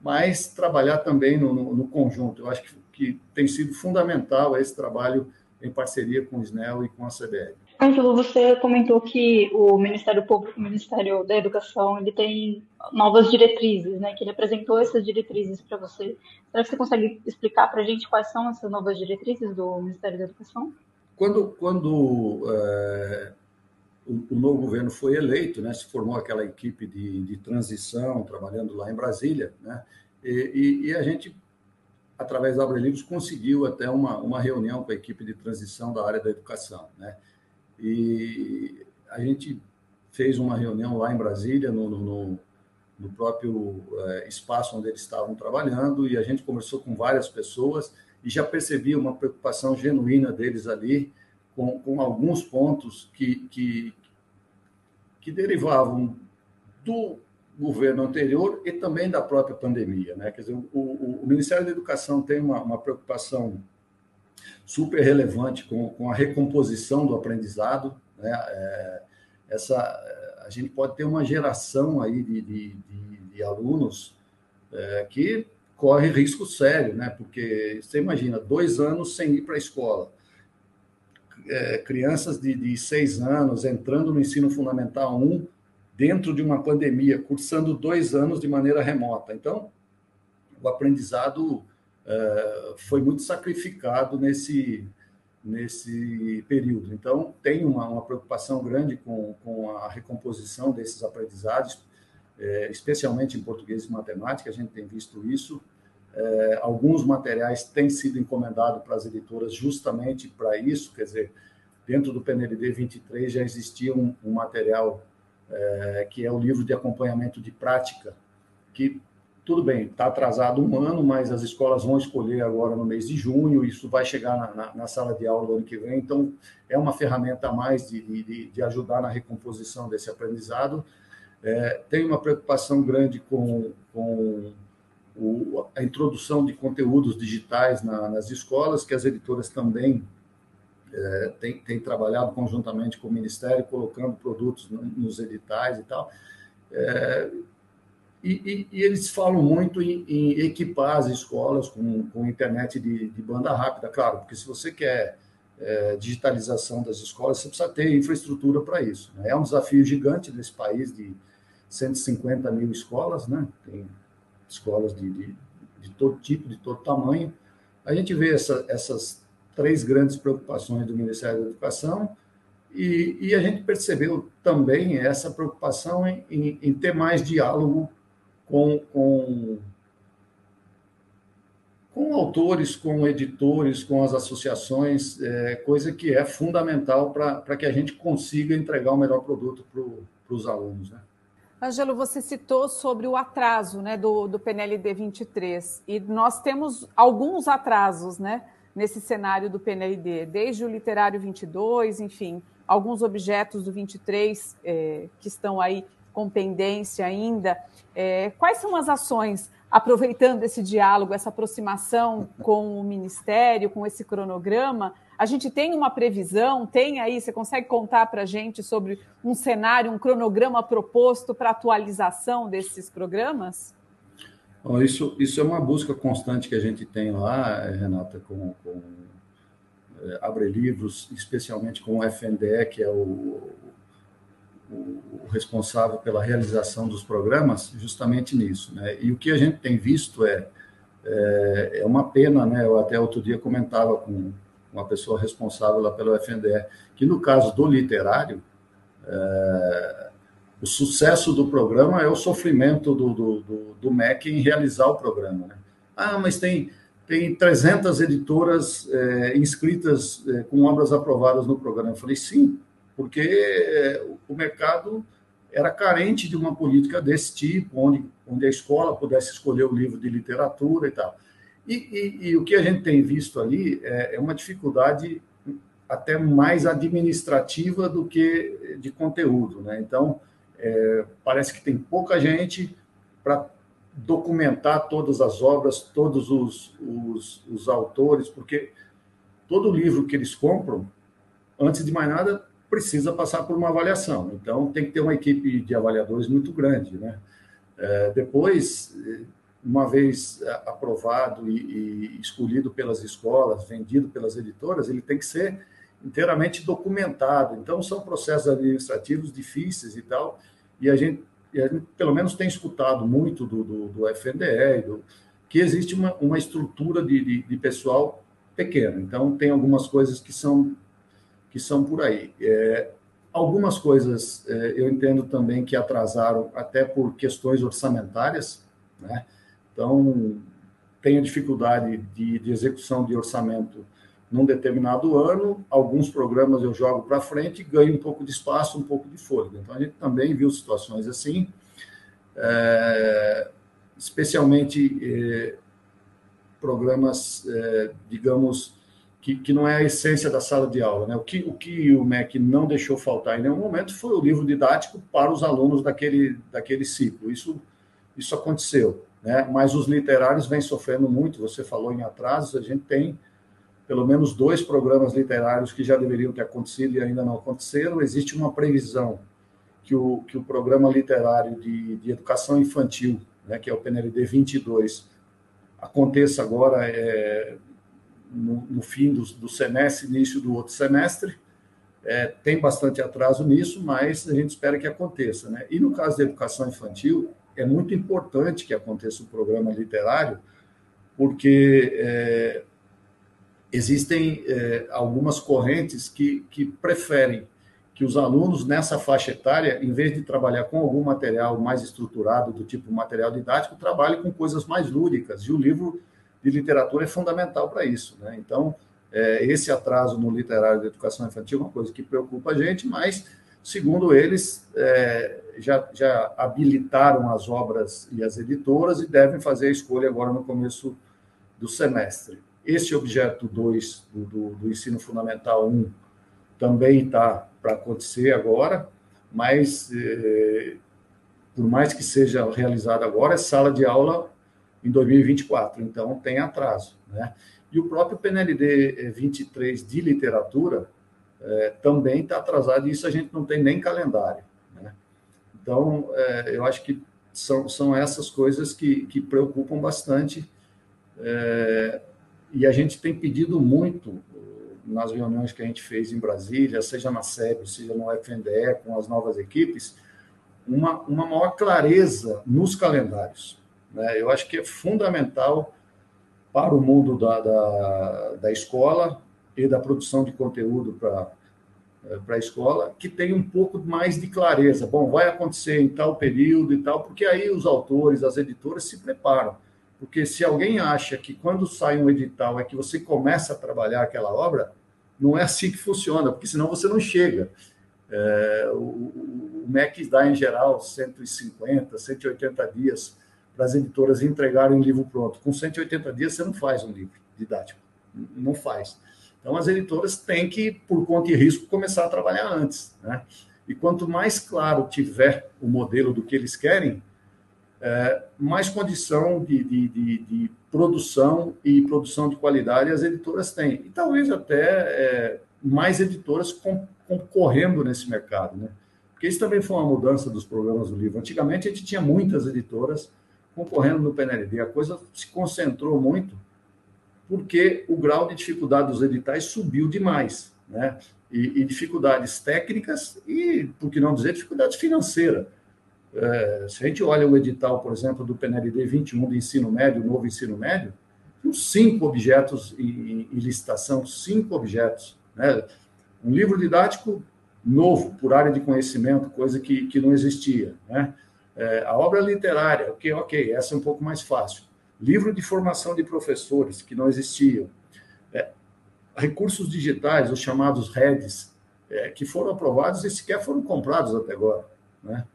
mas trabalhar também no, no, no conjunto. Eu acho que, que, tem sido fundamental esse trabalho em parceria com o SNEL e com a CBL. Ângelo, você comentou que o Ministério Público, o Ministério da Educação, ele tem novas diretrizes, né? Que ele apresentou essas diretrizes para você. Será que você consegue explicar para a gente quais são essas novas diretrizes do Ministério da Educação? Quando, quando é, o, o, novo governo foi eleito, né? Se formou aquela equipe de, de transição trabalhando lá em Brasília, né? E, e, e a gente através da Abre Livros, conseguiu até uma, uma reunião com a equipe de transição da área da educação. Né? E a gente fez uma reunião lá em Brasília, no, no, no próprio é, espaço onde eles estavam trabalhando, e a gente conversou com várias pessoas e já percebia uma preocupação genuína deles ali com, com alguns pontos que, que, que derivavam do governo anterior e também da própria pandemia. Né? Quer dizer, o, o, o Ministério da Educação tem uma, uma preocupação super relevante com, com a recomposição do aprendizado. Né? É, essa, a gente pode ter uma geração aí de, de, de, de alunos é, que corre risco sério, né? porque você imagina, dois anos sem ir para a escola, é, crianças de, de seis anos entrando no ensino fundamental 1 dentro de uma pandemia, cursando dois anos de maneira remota. Então, o aprendizado foi muito sacrificado nesse, nesse período. Então, tem uma, uma preocupação grande com, com a recomposição desses aprendizados, é, especialmente em português e matemática, a gente tem visto isso. É, alguns materiais têm sido encomendados para as editoras justamente para isso, quer dizer, dentro do PNLD 23 já existia um, um material é, que é o livro de acompanhamento de prática, que tudo bem, está atrasado um ano, mas as escolas vão escolher agora no mês de junho, isso vai chegar na, na, na sala de aula no ano que vem, então é uma ferramenta a mais de, de, de ajudar na recomposição desse aprendizado. É, tem uma preocupação grande com, com o, a introdução de conteúdos digitais na, nas escolas, que as editoras também é, têm, têm trabalhado conjuntamente com o Ministério, colocando produtos nos editais e tal. É, e, e, e, eles falam muito em, em, equipar as escolas com, com internet de, de, banda rápida, claro, porque se você quer é, digitalização das escolas, você precisa ter infraestrutura para isso. Né? É um desafio gigante nesse país de 150 mil escolas, né? tem escolas de, de, de todo tipo, de todo tamanho. A gente vê essa, essas três grandes preocupações do Ministério da Educação, e, e, a gente percebeu também essa preocupação em, em, em ter mais diálogo com, com, com autores, com editores, com as associações, é, coisa que é fundamental para que a gente consiga entregar o melhor produto para os alunos. Né? Angelo, você citou sobre o atraso né, do, do PNLD 23, e nós temos alguns atrasos né, nesse cenário do PNLD, desde o literário 22, enfim, alguns objetos do 23 é, que estão aí com pendência ainda. É, quais são as ações, aproveitando esse diálogo, essa aproximação com o Ministério, com esse cronograma? A gente tem uma previsão, tem aí, você consegue contar para a gente sobre um cenário, um cronograma proposto para atualização desses programas? Bom, isso, isso é uma busca constante que a gente tem lá, Renata, com, com é, Abre Livros, especialmente com o FNDE, que é o, o, responsável pela realização dos programas justamente nisso. Né? E o que a gente tem visto é, é, é uma pena, né? eu até outro dia comentava com uma pessoa responsável lá pelo FNDE, que no caso do literário, é, o sucesso do programa é o sofrimento do, do, do, do MEC em realizar o programa. Né? Ah, mas tem, tem 300 editoras é, inscritas é, com obras aprovadas no programa. Eu falei, sim, porque é, o mercado era carente de uma política desse tipo, onde, onde a escola pudesse escolher o livro de literatura e tal. E, e, e o que a gente tem visto ali é, é uma dificuldade até mais administrativa do que de conteúdo. Né? Então, é, parece que tem pouca gente para documentar todas as obras, todos os, os, os autores, porque todo livro que eles compram, antes de mais nada, precisa passar por uma avaliação. Então, tem que ter uma equipe de avaliadores muito grande. Né? É, depois, uma vez aprovado e, e, escolhido pelas escolas, vendido pelas editoras, ele tem que ser inteiramente documentado. Então, são processos administrativos difíceis e tal, e a gente, e a gente pelo menos, tem escutado muito do, do, do FNDE, do, que existe uma, uma estrutura de, de, de pessoal pequena. Então, tem algumas coisas que são que são por aí. É, algumas coisas é, eu entendo também que atrasaram até por questões orçamentárias, né? Então, tenho dificuldade de, de execução de orçamento num determinado ano, alguns programas eu jogo para frente e ganho um pouco de espaço, um pouco de fôlego. Então, a gente também viu situações assim, é, especialmente é, programas, é, digamos, que, que não é a essência da sala de aula. Né? O, que, o que o MEC não deixou faltar em nenhum momento foi o livro didático para os alunos daquele, daquele ciclo. Isso, isso aconteceu. Né? Mas os literários vêm sofrendo muito. Você falou em atrasos, a gente tem pelo menos dois programas literários que já deveriam ter acontecido e ainda não aconteceram. Existe uma previsão que o, que o programa literário de, de educação infantil, né, que é o PNLD 22, aconteça agora é, no, no fim do, do, semestre, início do outro semestre. É, tem bastante atraso nisso, mas a gente espera que aconteça. Né? E no caso da educação infantil, é muito importante que aconteça o programa literário, porque é, existem é, algumas correntes que, que preferem que os alunos nessa faixa etária, em vez de trabalhar com algum material mais estruturado, do tipo material didático, trabalhem com coisas mais lúdicas. E o livro de literatura é fundamental para isso. Né? Então, é, esse atraso no literário da educação infantil é uma coisa que preocupa a gente, mas Segundo eles, é, já, já habilitaram as obras e as editoras e devem fazer a escolha agora no começo do semestre. Esse objeto 2 do, do, do ensino fundamental 1 também está para acontecer agora, mas é, por mais que seja realizado agora, é sala de aula em 2024, então tem atraso. Né? E o próprio PNLD 23 de literatura é, também está atrasado, e isso a gente não tem nem calendário. Né? Então, é, eu acho que são, são essas coisas que, que preocupam bastante, é, e a gente tem pedido muito nas reuniões que a gente fez em Brasília, seja na SEB, seja no FNDE, com as novas equipes, uma, uma maior clareza nos calendários. Né? Eu acho que é fundamental para o mundo da, da, da escola e da produção de conteúdo para eh, para a escola, que tem um pouco mais de clareza. Bom, vai acontecer em tal período e tal, porque aí os autores, as editoras se preparam. Porque se alguém acha que quando sai um edital é que você começa a trabalhar aquela obra, não é assim que funciona, porque senão você não chega. É, o, o MEC dá, em geral, 150, 180 dias para as editoras entregarem um livro pronto. Com 180 dias, você não faz um livro didático. Não faz. Então, as editoras têm que, por conta e risco, começar a trabalhar antes. Né? E quanto mais claro tiver o modelo do que eles querem, é, mais condição de, de, de, de, produção e produção de qualidade as editoras têm. E talvez até é, mais editoras concorrendo nesse mercado. Né? Porque isso também foi uma mudança dos programas do livro. Antigamente, a gente tinha muitas editoras concorrendo no PNLD. A coisa se concentrou muito porque o grau de dificuldade dos editais subiu demais, né? E, e dificuldades técnicas e, por que não dizer, dificuldades financeiras. É, se a gente olha o edital, por exemplo, do PNLD 21 de ensino médio, novo ensino médio, cinco objetos em, em licitação, cinco objetos. Né? Um livro didático novo, por área de conhecimento, coisa que, que não existia. Né? É, a obra literária, ok, ok, essa é um pouco mais fácil. Livro de formação de professores, que não existiam. É, recursos digitais, os chamados REDs, é, que foram aprovados e sequer foram comprados até agora. Né?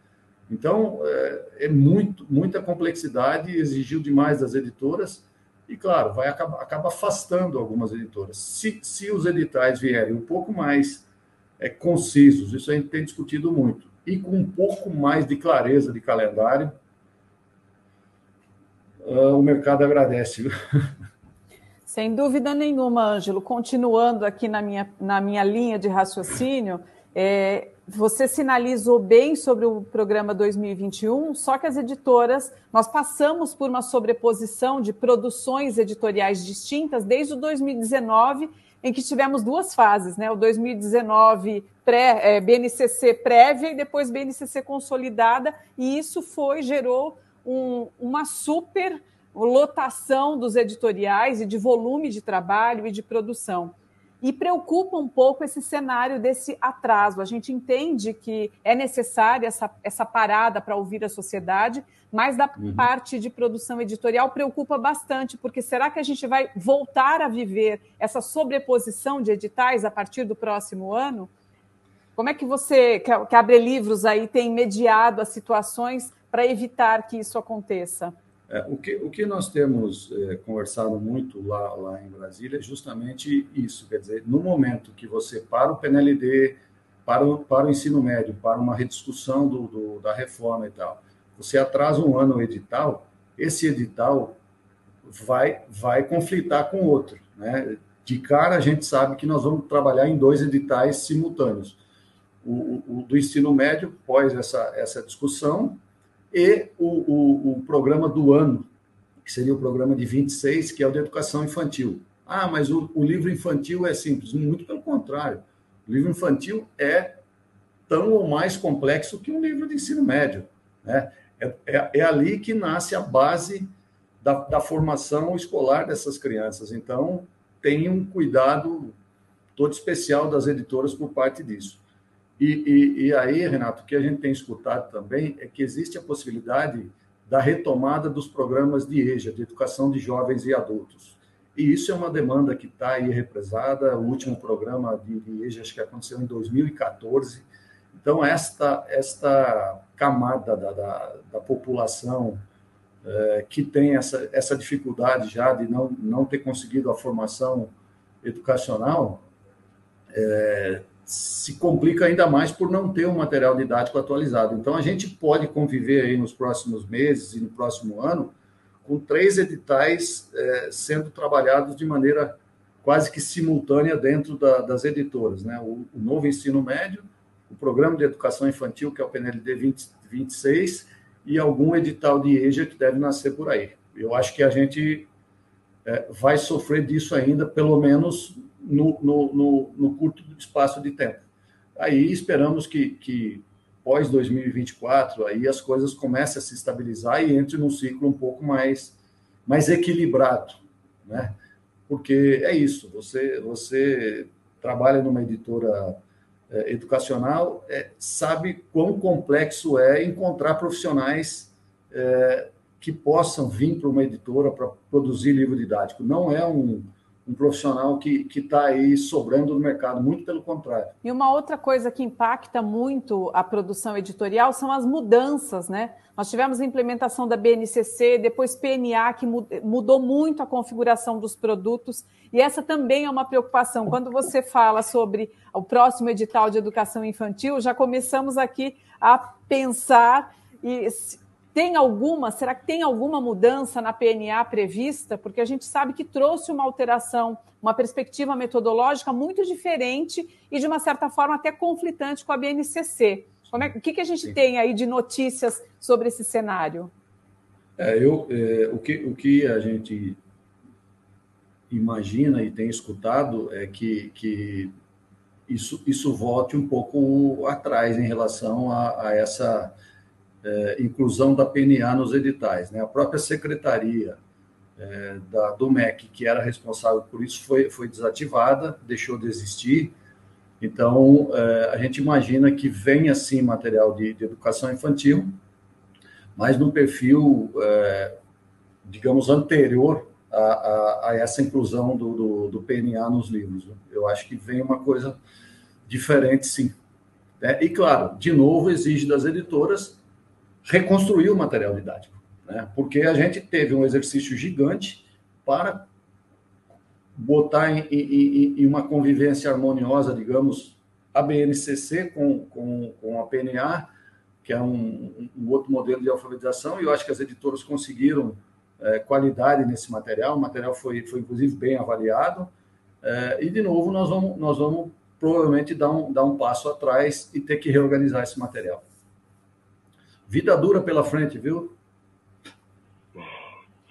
Então, é, é muito, muita complexidade, exigiu demais das editoras, e, claro, vai acabar, acaba afastando algumas editoras. Se, se os editais vierem um pouco mais é, concisos, isso a gente tem discutido muito, e com um pouco mais de clareza de calendário, uh, o mercado agradece. Sem dúvida nenhuma, Ângelo. Continuando aqui na minha, na minha linha de raciocínio, é, você sinalizou bem sobre o programa 2021, só que as editoras, nós passamos por uma sobreposição de produções editoriais distintas desde o 2019 em que tivemos duas fases, né? O 2019 pré, é, BNCC prévia e depois BNCC consolidada, e isso foi gerou um, uma super lotação dos editoriais e de volume de trabalho e de produção. E preocupa um pouco esse cenário desse atraso. A gente entende que é necessária essa, essa parada para ouvir a sociedade, mas da uhum. parte de produção editorial preocupa bastante, porque será que a gente vai voltar a viver essa sobreposição de editais a partir do próximo ano? Como é que você, que abre livros aí, tem mediado as situações para evitar que isso aconteça? É, o, que, o que nós temos é, conversado muito lá, lá em Brasília é justamente isso. Quer dizer, no momento que você para o PNLD, para o, para o ensino médio, para uma rediscussão do, do, da reforma e tal, você atrasa um ano o edital, esse edital vai, vai conflitar com outro. Né? De cara, a gente sabe que nós vamos trabalhar em dois editais simultâneos. O, o, o do ensino médio, pós essa, essa discussão, e o, o, o, programa do ano, que seria o programa de 26, que é o de educação infantil. Ah, mas o, o livro infantil é simples. Muito pelo contrário. O livro infantil é tão ou mais complexo que um livro de ensino médio. Né? É, é, é ali que nasce a base da, da, formação escolar dessas crianças. Então, tem um cuidado todo especial das editoras por parte disso. E, e, e, aí, Renato, o que a gente tem escutado também é que existe a possibilidade da retomada dos programas de EJA, de educação de jovens e adultos. E isso é uma demanda que está aí represada. O último programa de, EJA, acho que aconteceu em 2014. Então, esta, esta camada da, da, da população é, que tem essa, essa dificuldade já de não, não ter conseguido a formação educacional, é, se complica ainda mais por não ter um material didático atualizado. Então, a gente pode conviver aí nos próximos meses e no próximo ano com três editais é, sendo trabalhados de maneira quase que simultânea dentro da, das editoras. Né? O, o, novo ensino médio, o programa de educação infantil, que é o PNLD 20, 26, e algum edital de EJA que deve nascer por aí. Eu acho que a gente é, vai sofrer disso ainda, pelo menos no, no, no, no curto espaço de tempo. Aí esperamos que, que pós 2024 aí as coisas comecem a se estabilizar e entre num ciclo um pouco mais mais equilibrado, né? Porque é isso, você você trabalha numa editora é, educacional, é, sabe quão complexo é encontrar profissionais é, que possam vir para uma editora para produzir livro didático. Não é um, um profissional que está aí sobrando no mercado, muito pelo contrário. E uma outra coisa que impacta muito a produção editorial são as mudanças, né? Nós tivemos a implementação da BNCC, depois PNA, que mudou muito a configuração dos produtos, e essa também é uma preocupação. Quando você fala sobre o próximo edital de educação infantil, já começamos aqui a pensar e tem alguma, será que tem alguma mudança na PNA prevista? Porque a gente sabe que trouxe uma alteração, uma perspectiva metodológica muito diferente e, de uma certa forma, até conflitante com a BNCC. Como é, o que, que a gente Sim. tem aí de notícias sobre esse cenário? É, eu, é, o, que, o que a gente imagina e tem escutado é que, que isso, isso volte um pouco atrás em relação a, a essa é, inclusão da PNA nos editais. Né? A própria secretaria é, da, do MEC, que era responsável por isso, foi, foi desativada, deixou de existir. Então, é, a gente imagina que venha sim material de, de educação infantil, mas no perfil, digamos, anterior a, a, a, essa inclusão do, do, do, PNA nos livros. Eu acho que vem uma coisa diferente, sim. É, e, claro, de novo, exige das editoras reconstruir o material didático, né? porque a gente teve um exercício gigante para botar em, em, em uma convivência harmoniosa, digamos, a BNCC com, com, com a PNA, que é um, um, outro modelo de alfabetização, e eu acho que as editoras conseguiram é, qualidade nesse material, o material foi, foi inclusive bem avaliado, é, e de novo nós vamos, nós vamos provavelmente dar um, dar um passo atrás e ter que reorganizar esse material. Vida dura pela frente, viu?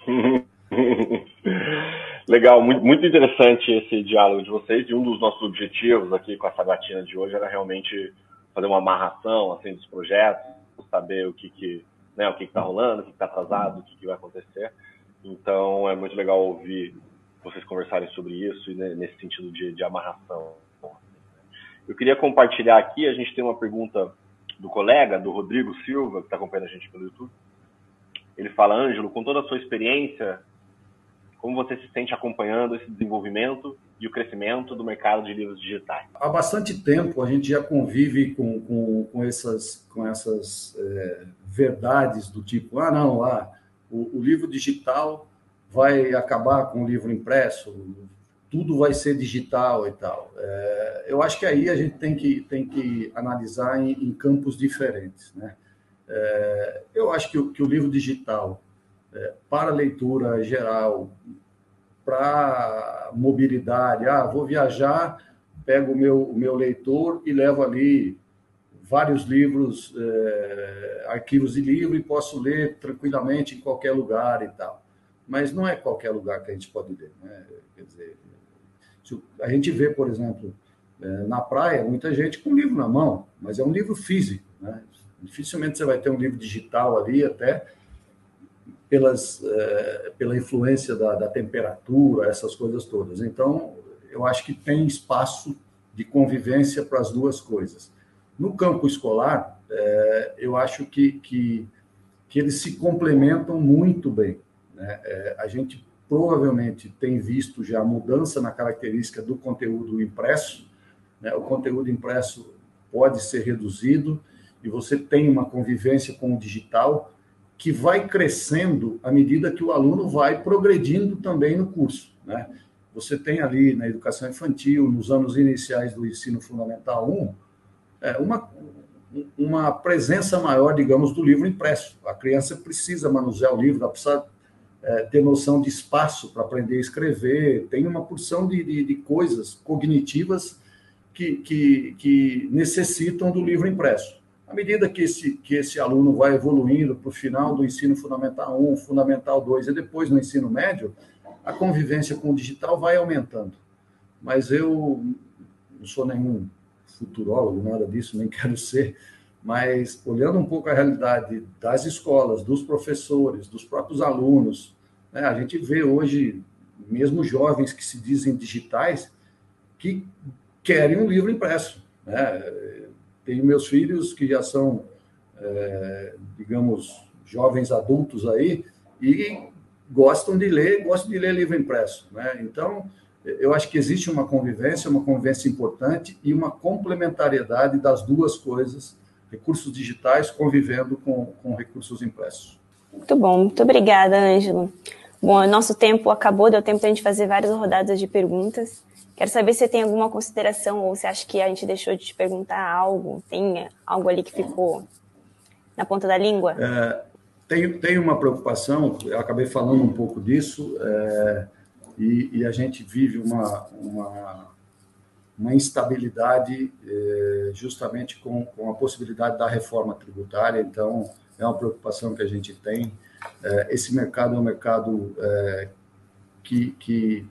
Legal, muito, interessante esse diálogo de vocês. E um dos nossos objetivos aqui com a sabatina de hoje era realmente fazer uma amarração assim, dos projetos, saber o que que né, que está rolando, o que está atrasado, o que, que vai acontecer. Então é muito legal ouvir vocês conversarem sobre isso e né, nesse sentido de, de amarração. Eu queria compartilhar aqui, a gente tem uma pergunta do colega, do Rodrigo Silva, que está acompanhando a gente pelo YouTube. Ele fala, Ângelo, com toda a sua experiência, como você se sente acompanhando esse desenvolvimento e o crescimento do mercado de livros digitais? Há bastante tempo a gente já convive com, com, com essas, com essas é, verdades do tipo, ah, não, ah, o, o livro digital vai acabar com o livro impresso, tudo vai ser digital e tal. É, eu acho que aí a gente tem que, tem que analisar em, em campos diferentes. Né? É, eu acho que, que, o livro digital, é, para leitura geral, para mobilidade, ah, vou viajar, pego o meu, o meu leitor e levo ali vários livros, é, arquivos de livro e posso ler tranquilamente em qualquer lugar e tal. Mas não é qualquer lugar que a gente pode ler. Né? Quer dizer, a gente vê, por exemplo, é, na praia, muita gente com livro na mão, mas é um livro físico. Né? Dificilmente você vai ter um livro digital ali, até pelas, é, pela influência da, da temperatura, essas coisas todas. Então, eu acho que tem espaço de convivência para as duas coisas. No campo escolar, é, eu acho que, que, que, eles se complementam muito bem. Né? A gente provavelmente tem visto já mudança na característica do conteúdo impresso. Né? O conteúdo impresso pode ser reduzido e você tem uma convivência com o digital que vai crescendo à medida que o aluno vai progredindo também no curso. Né? Você tem ali na educação infantil, nos anos iniciais do ensino fundamental 1, é, uma, uma presença maior, digamos, do livro impresso. A criança precisa manusear o livro, ela precisa é, ter noção de espaço para aprender a escrever, tem uma porção de, de, de coisas cognitivas que, que, que necessitam do livro impresso. À medida que esse, que esse aluno vai evoluindo para o final do ensino fundamental 1, fundamental 2 e depois no ensino médio, a convivência com o digital vai aumentando. Mas eu não sou nenhum futurólogo, nada disso, nem quero ser, mas olhando um pouco a realidade das escolas, dos professores, dos próprios alunos, né, a gente vê hoje, mesmo jovens que se dizem digitais, que querem um livro impresso. Né? Tenho meus filhos que já são, é, digamos, jovens adultos aí e gostam de ler, gostam de ler livro impresso. Né? Então, eu acho que existe uma convivência, uma convivência importante e uma complementariedade das duas coisas, recursos digitais convivendo com, com recursos impressos. Muito bom, muito obrigada, Ângelo. Bom, nosso tempo acabou, deu tempo para a gente fazer várias rodadas de perguntas. Quero saber se você tem alguma consideração ou se acha que a gente deixou de te perguntar algo, tem algo ali que ficou na ponta da língua? É, tem, tem uma preocupação, eu acabei falando um pouco disso, é, e, e, a gente vive uma, uma, uma instabilidade é, justamente com, com a possibilidade da reforma tributária, então é uma preocupação que a gente tem. É, esse mercado é um mercado é, que, que,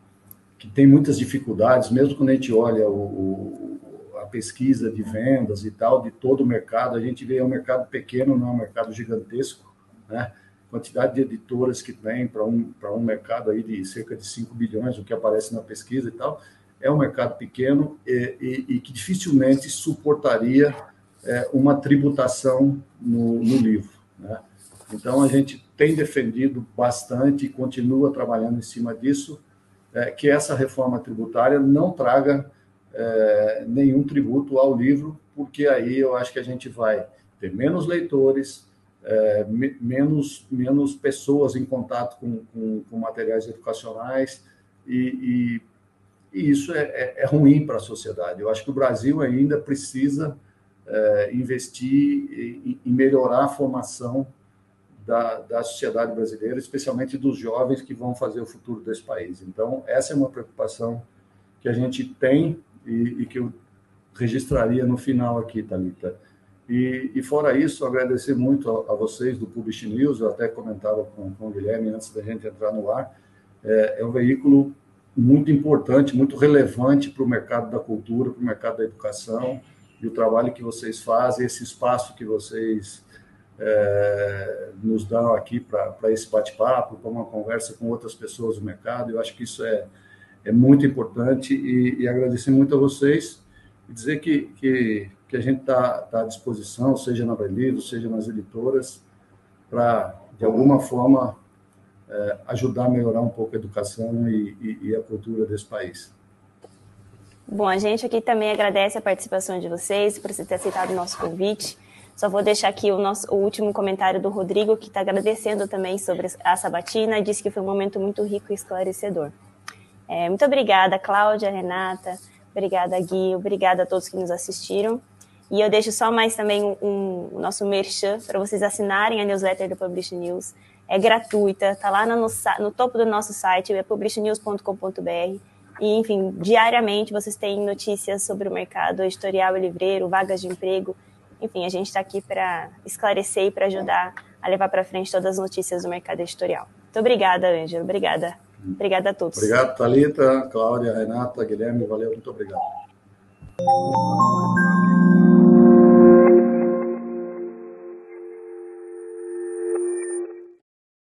que, tem muitas dificuldades, mesmo quando a gente olha o, o, a pesquisa de vendas e tal, de todo o mercado, a gente vê é um mercado pequeno, não é um mercado gigantesco, né? quantidade de editoras que tem para um, um mercado aí de cerca de 5 bilhões, o que aparece na pesquisa e tal, é um mercado pequeno e, e, e que dificilmente suportaria é, uma tributação no, no livro. Né? Então, a gente tem defendido bastante e continua trabalhando em cima disso, é, que essa reforma tributária não traga é, nenhum tributo ao livro, porque aí eu acho que a gente vai ter menos leitores, é, menos, menos pessoas em contato com, com, com materiais educacionais e, e, e isso é, é, é ruim para a sociedade. Eu acho que o Brasil ainda precisa é, investir em, melhorar a formação da, da sociedade brasileira, especialmente dos jovens que vão fazer o futuro desse país. Então, essa é uma preocupação que a gente tem e, e que eu registraria no final aqui, Thalita. E, e, fora isso, agradecer muito a, a, vocês do Publish News, eu até comentava com, com o Guilherme antes da gente entrar no ar, é, é um veículo muito importante, muito relevante para o mercado da cultura, para o mercado da educação, e o trabalho que vocês fazem, esse espaço que vocês é, nos dão aqui para esse bate-papo, para uma conversa com outras pessoas do mercado, eu acho que isso é, é muito importante e, e agradecer muito a vocês e dizer que, que que a gente está tá à disposição, seja na Brelivro, seja nas editoras, para, de alguma forma, é, ajudar a melhorar um pouco a educação e, e, e, a cultura desse país. Bom, a gente aqui também agradece a participação de vocês, por você ter aceitado o nosso convite. Só vou deixar aqui o, nosso, o último comentário do Rodrigo, que está agradecendo também sobre a sabatina e disse que foi um momento muito rico e esclarecedor. É, muito obrigada, Cláudia, Renata, obrigada, Gui, obrigada a todos que nos assistiram. E eu deixo só mais também um, um, o nosso merchan para vocês assinarem a newsletter do Publish News. É gratuita, tá lá no, no topo do nosso site, é publishnews.com.br. E, enfim, diariamente vocês têm notícias sobre o mercado editorial e livreiro, vagas de emprego. Enfim, a gente está aqui para esclarecer e para ajudar a levar para frente todas as notícias do mercado editorial. Muito obrigada, Ângelo. Obrigada. Obrigada a todos. Obrigado, Thalita, Cláudia, Renata, Guilherme. Valeu, muito obrigado.